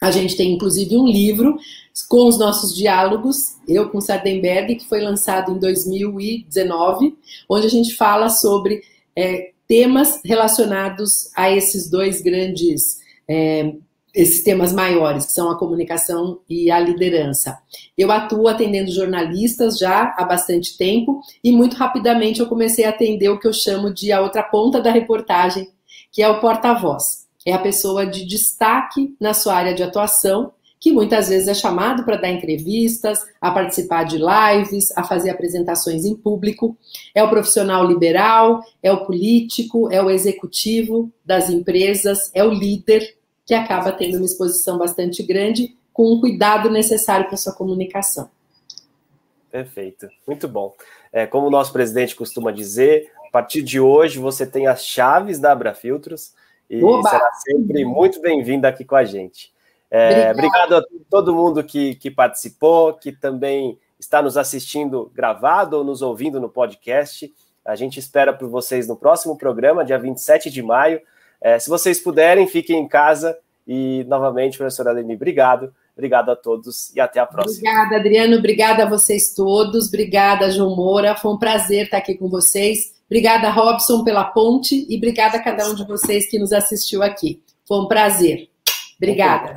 Speaker 2: A gente tem inclusive um livro com os nossos diálogos, eu com Sardenberg, que foi lançado em 2019, onde a gente fala sobre é, temas relacionados a esses dois grandes é, esses temas maiores, que são a comunicação e a liderança. Eu atuo atendendo jornalistas já há bastante tempo e muito rapidamente eu comecei a atender o que eu chamo de a outra ponta da reportagem, que é o porta-voz. É a pessoa de destaque na sua área de atuação, que muitas vezes é chamado para dar entrevistas, a participar de lives, a fazer apresentações em público. É o profissional liberal, é o político, é o executivo das empresas, é o líder que acaba tendo uma exposição bastante grande com o cuidado necessário para sua comunicação.
Speaker 1: Perfeito, muito bom. É, como o nosso presidente costuma dizer, a partir de hoje você tem as chaves da Abra Filtros e Oba! será sempre muito bem-vinda aqui com a gente. É, obrigado a todo mundo que, que participou, que também está nos assistindo gravado ou nos ouvindo no podcast. A gente espera por vocês no próximo programa, dia 27 de maio, é, se vocês puderem, fiquem em casa. E, novamente, professora Leni, obrigado. Obrigado a todos e até a próxima.
Speaker 2: Obrigada, Adriano. Obrigada a vocês todos. Obrigada, João Moura. Foi um prazer estar aqui com vocês. Obrigada, Robson, pela ponte e obrigada a cada um de vocês que nos assistiu aqui. Foi um prazer. Obrigada.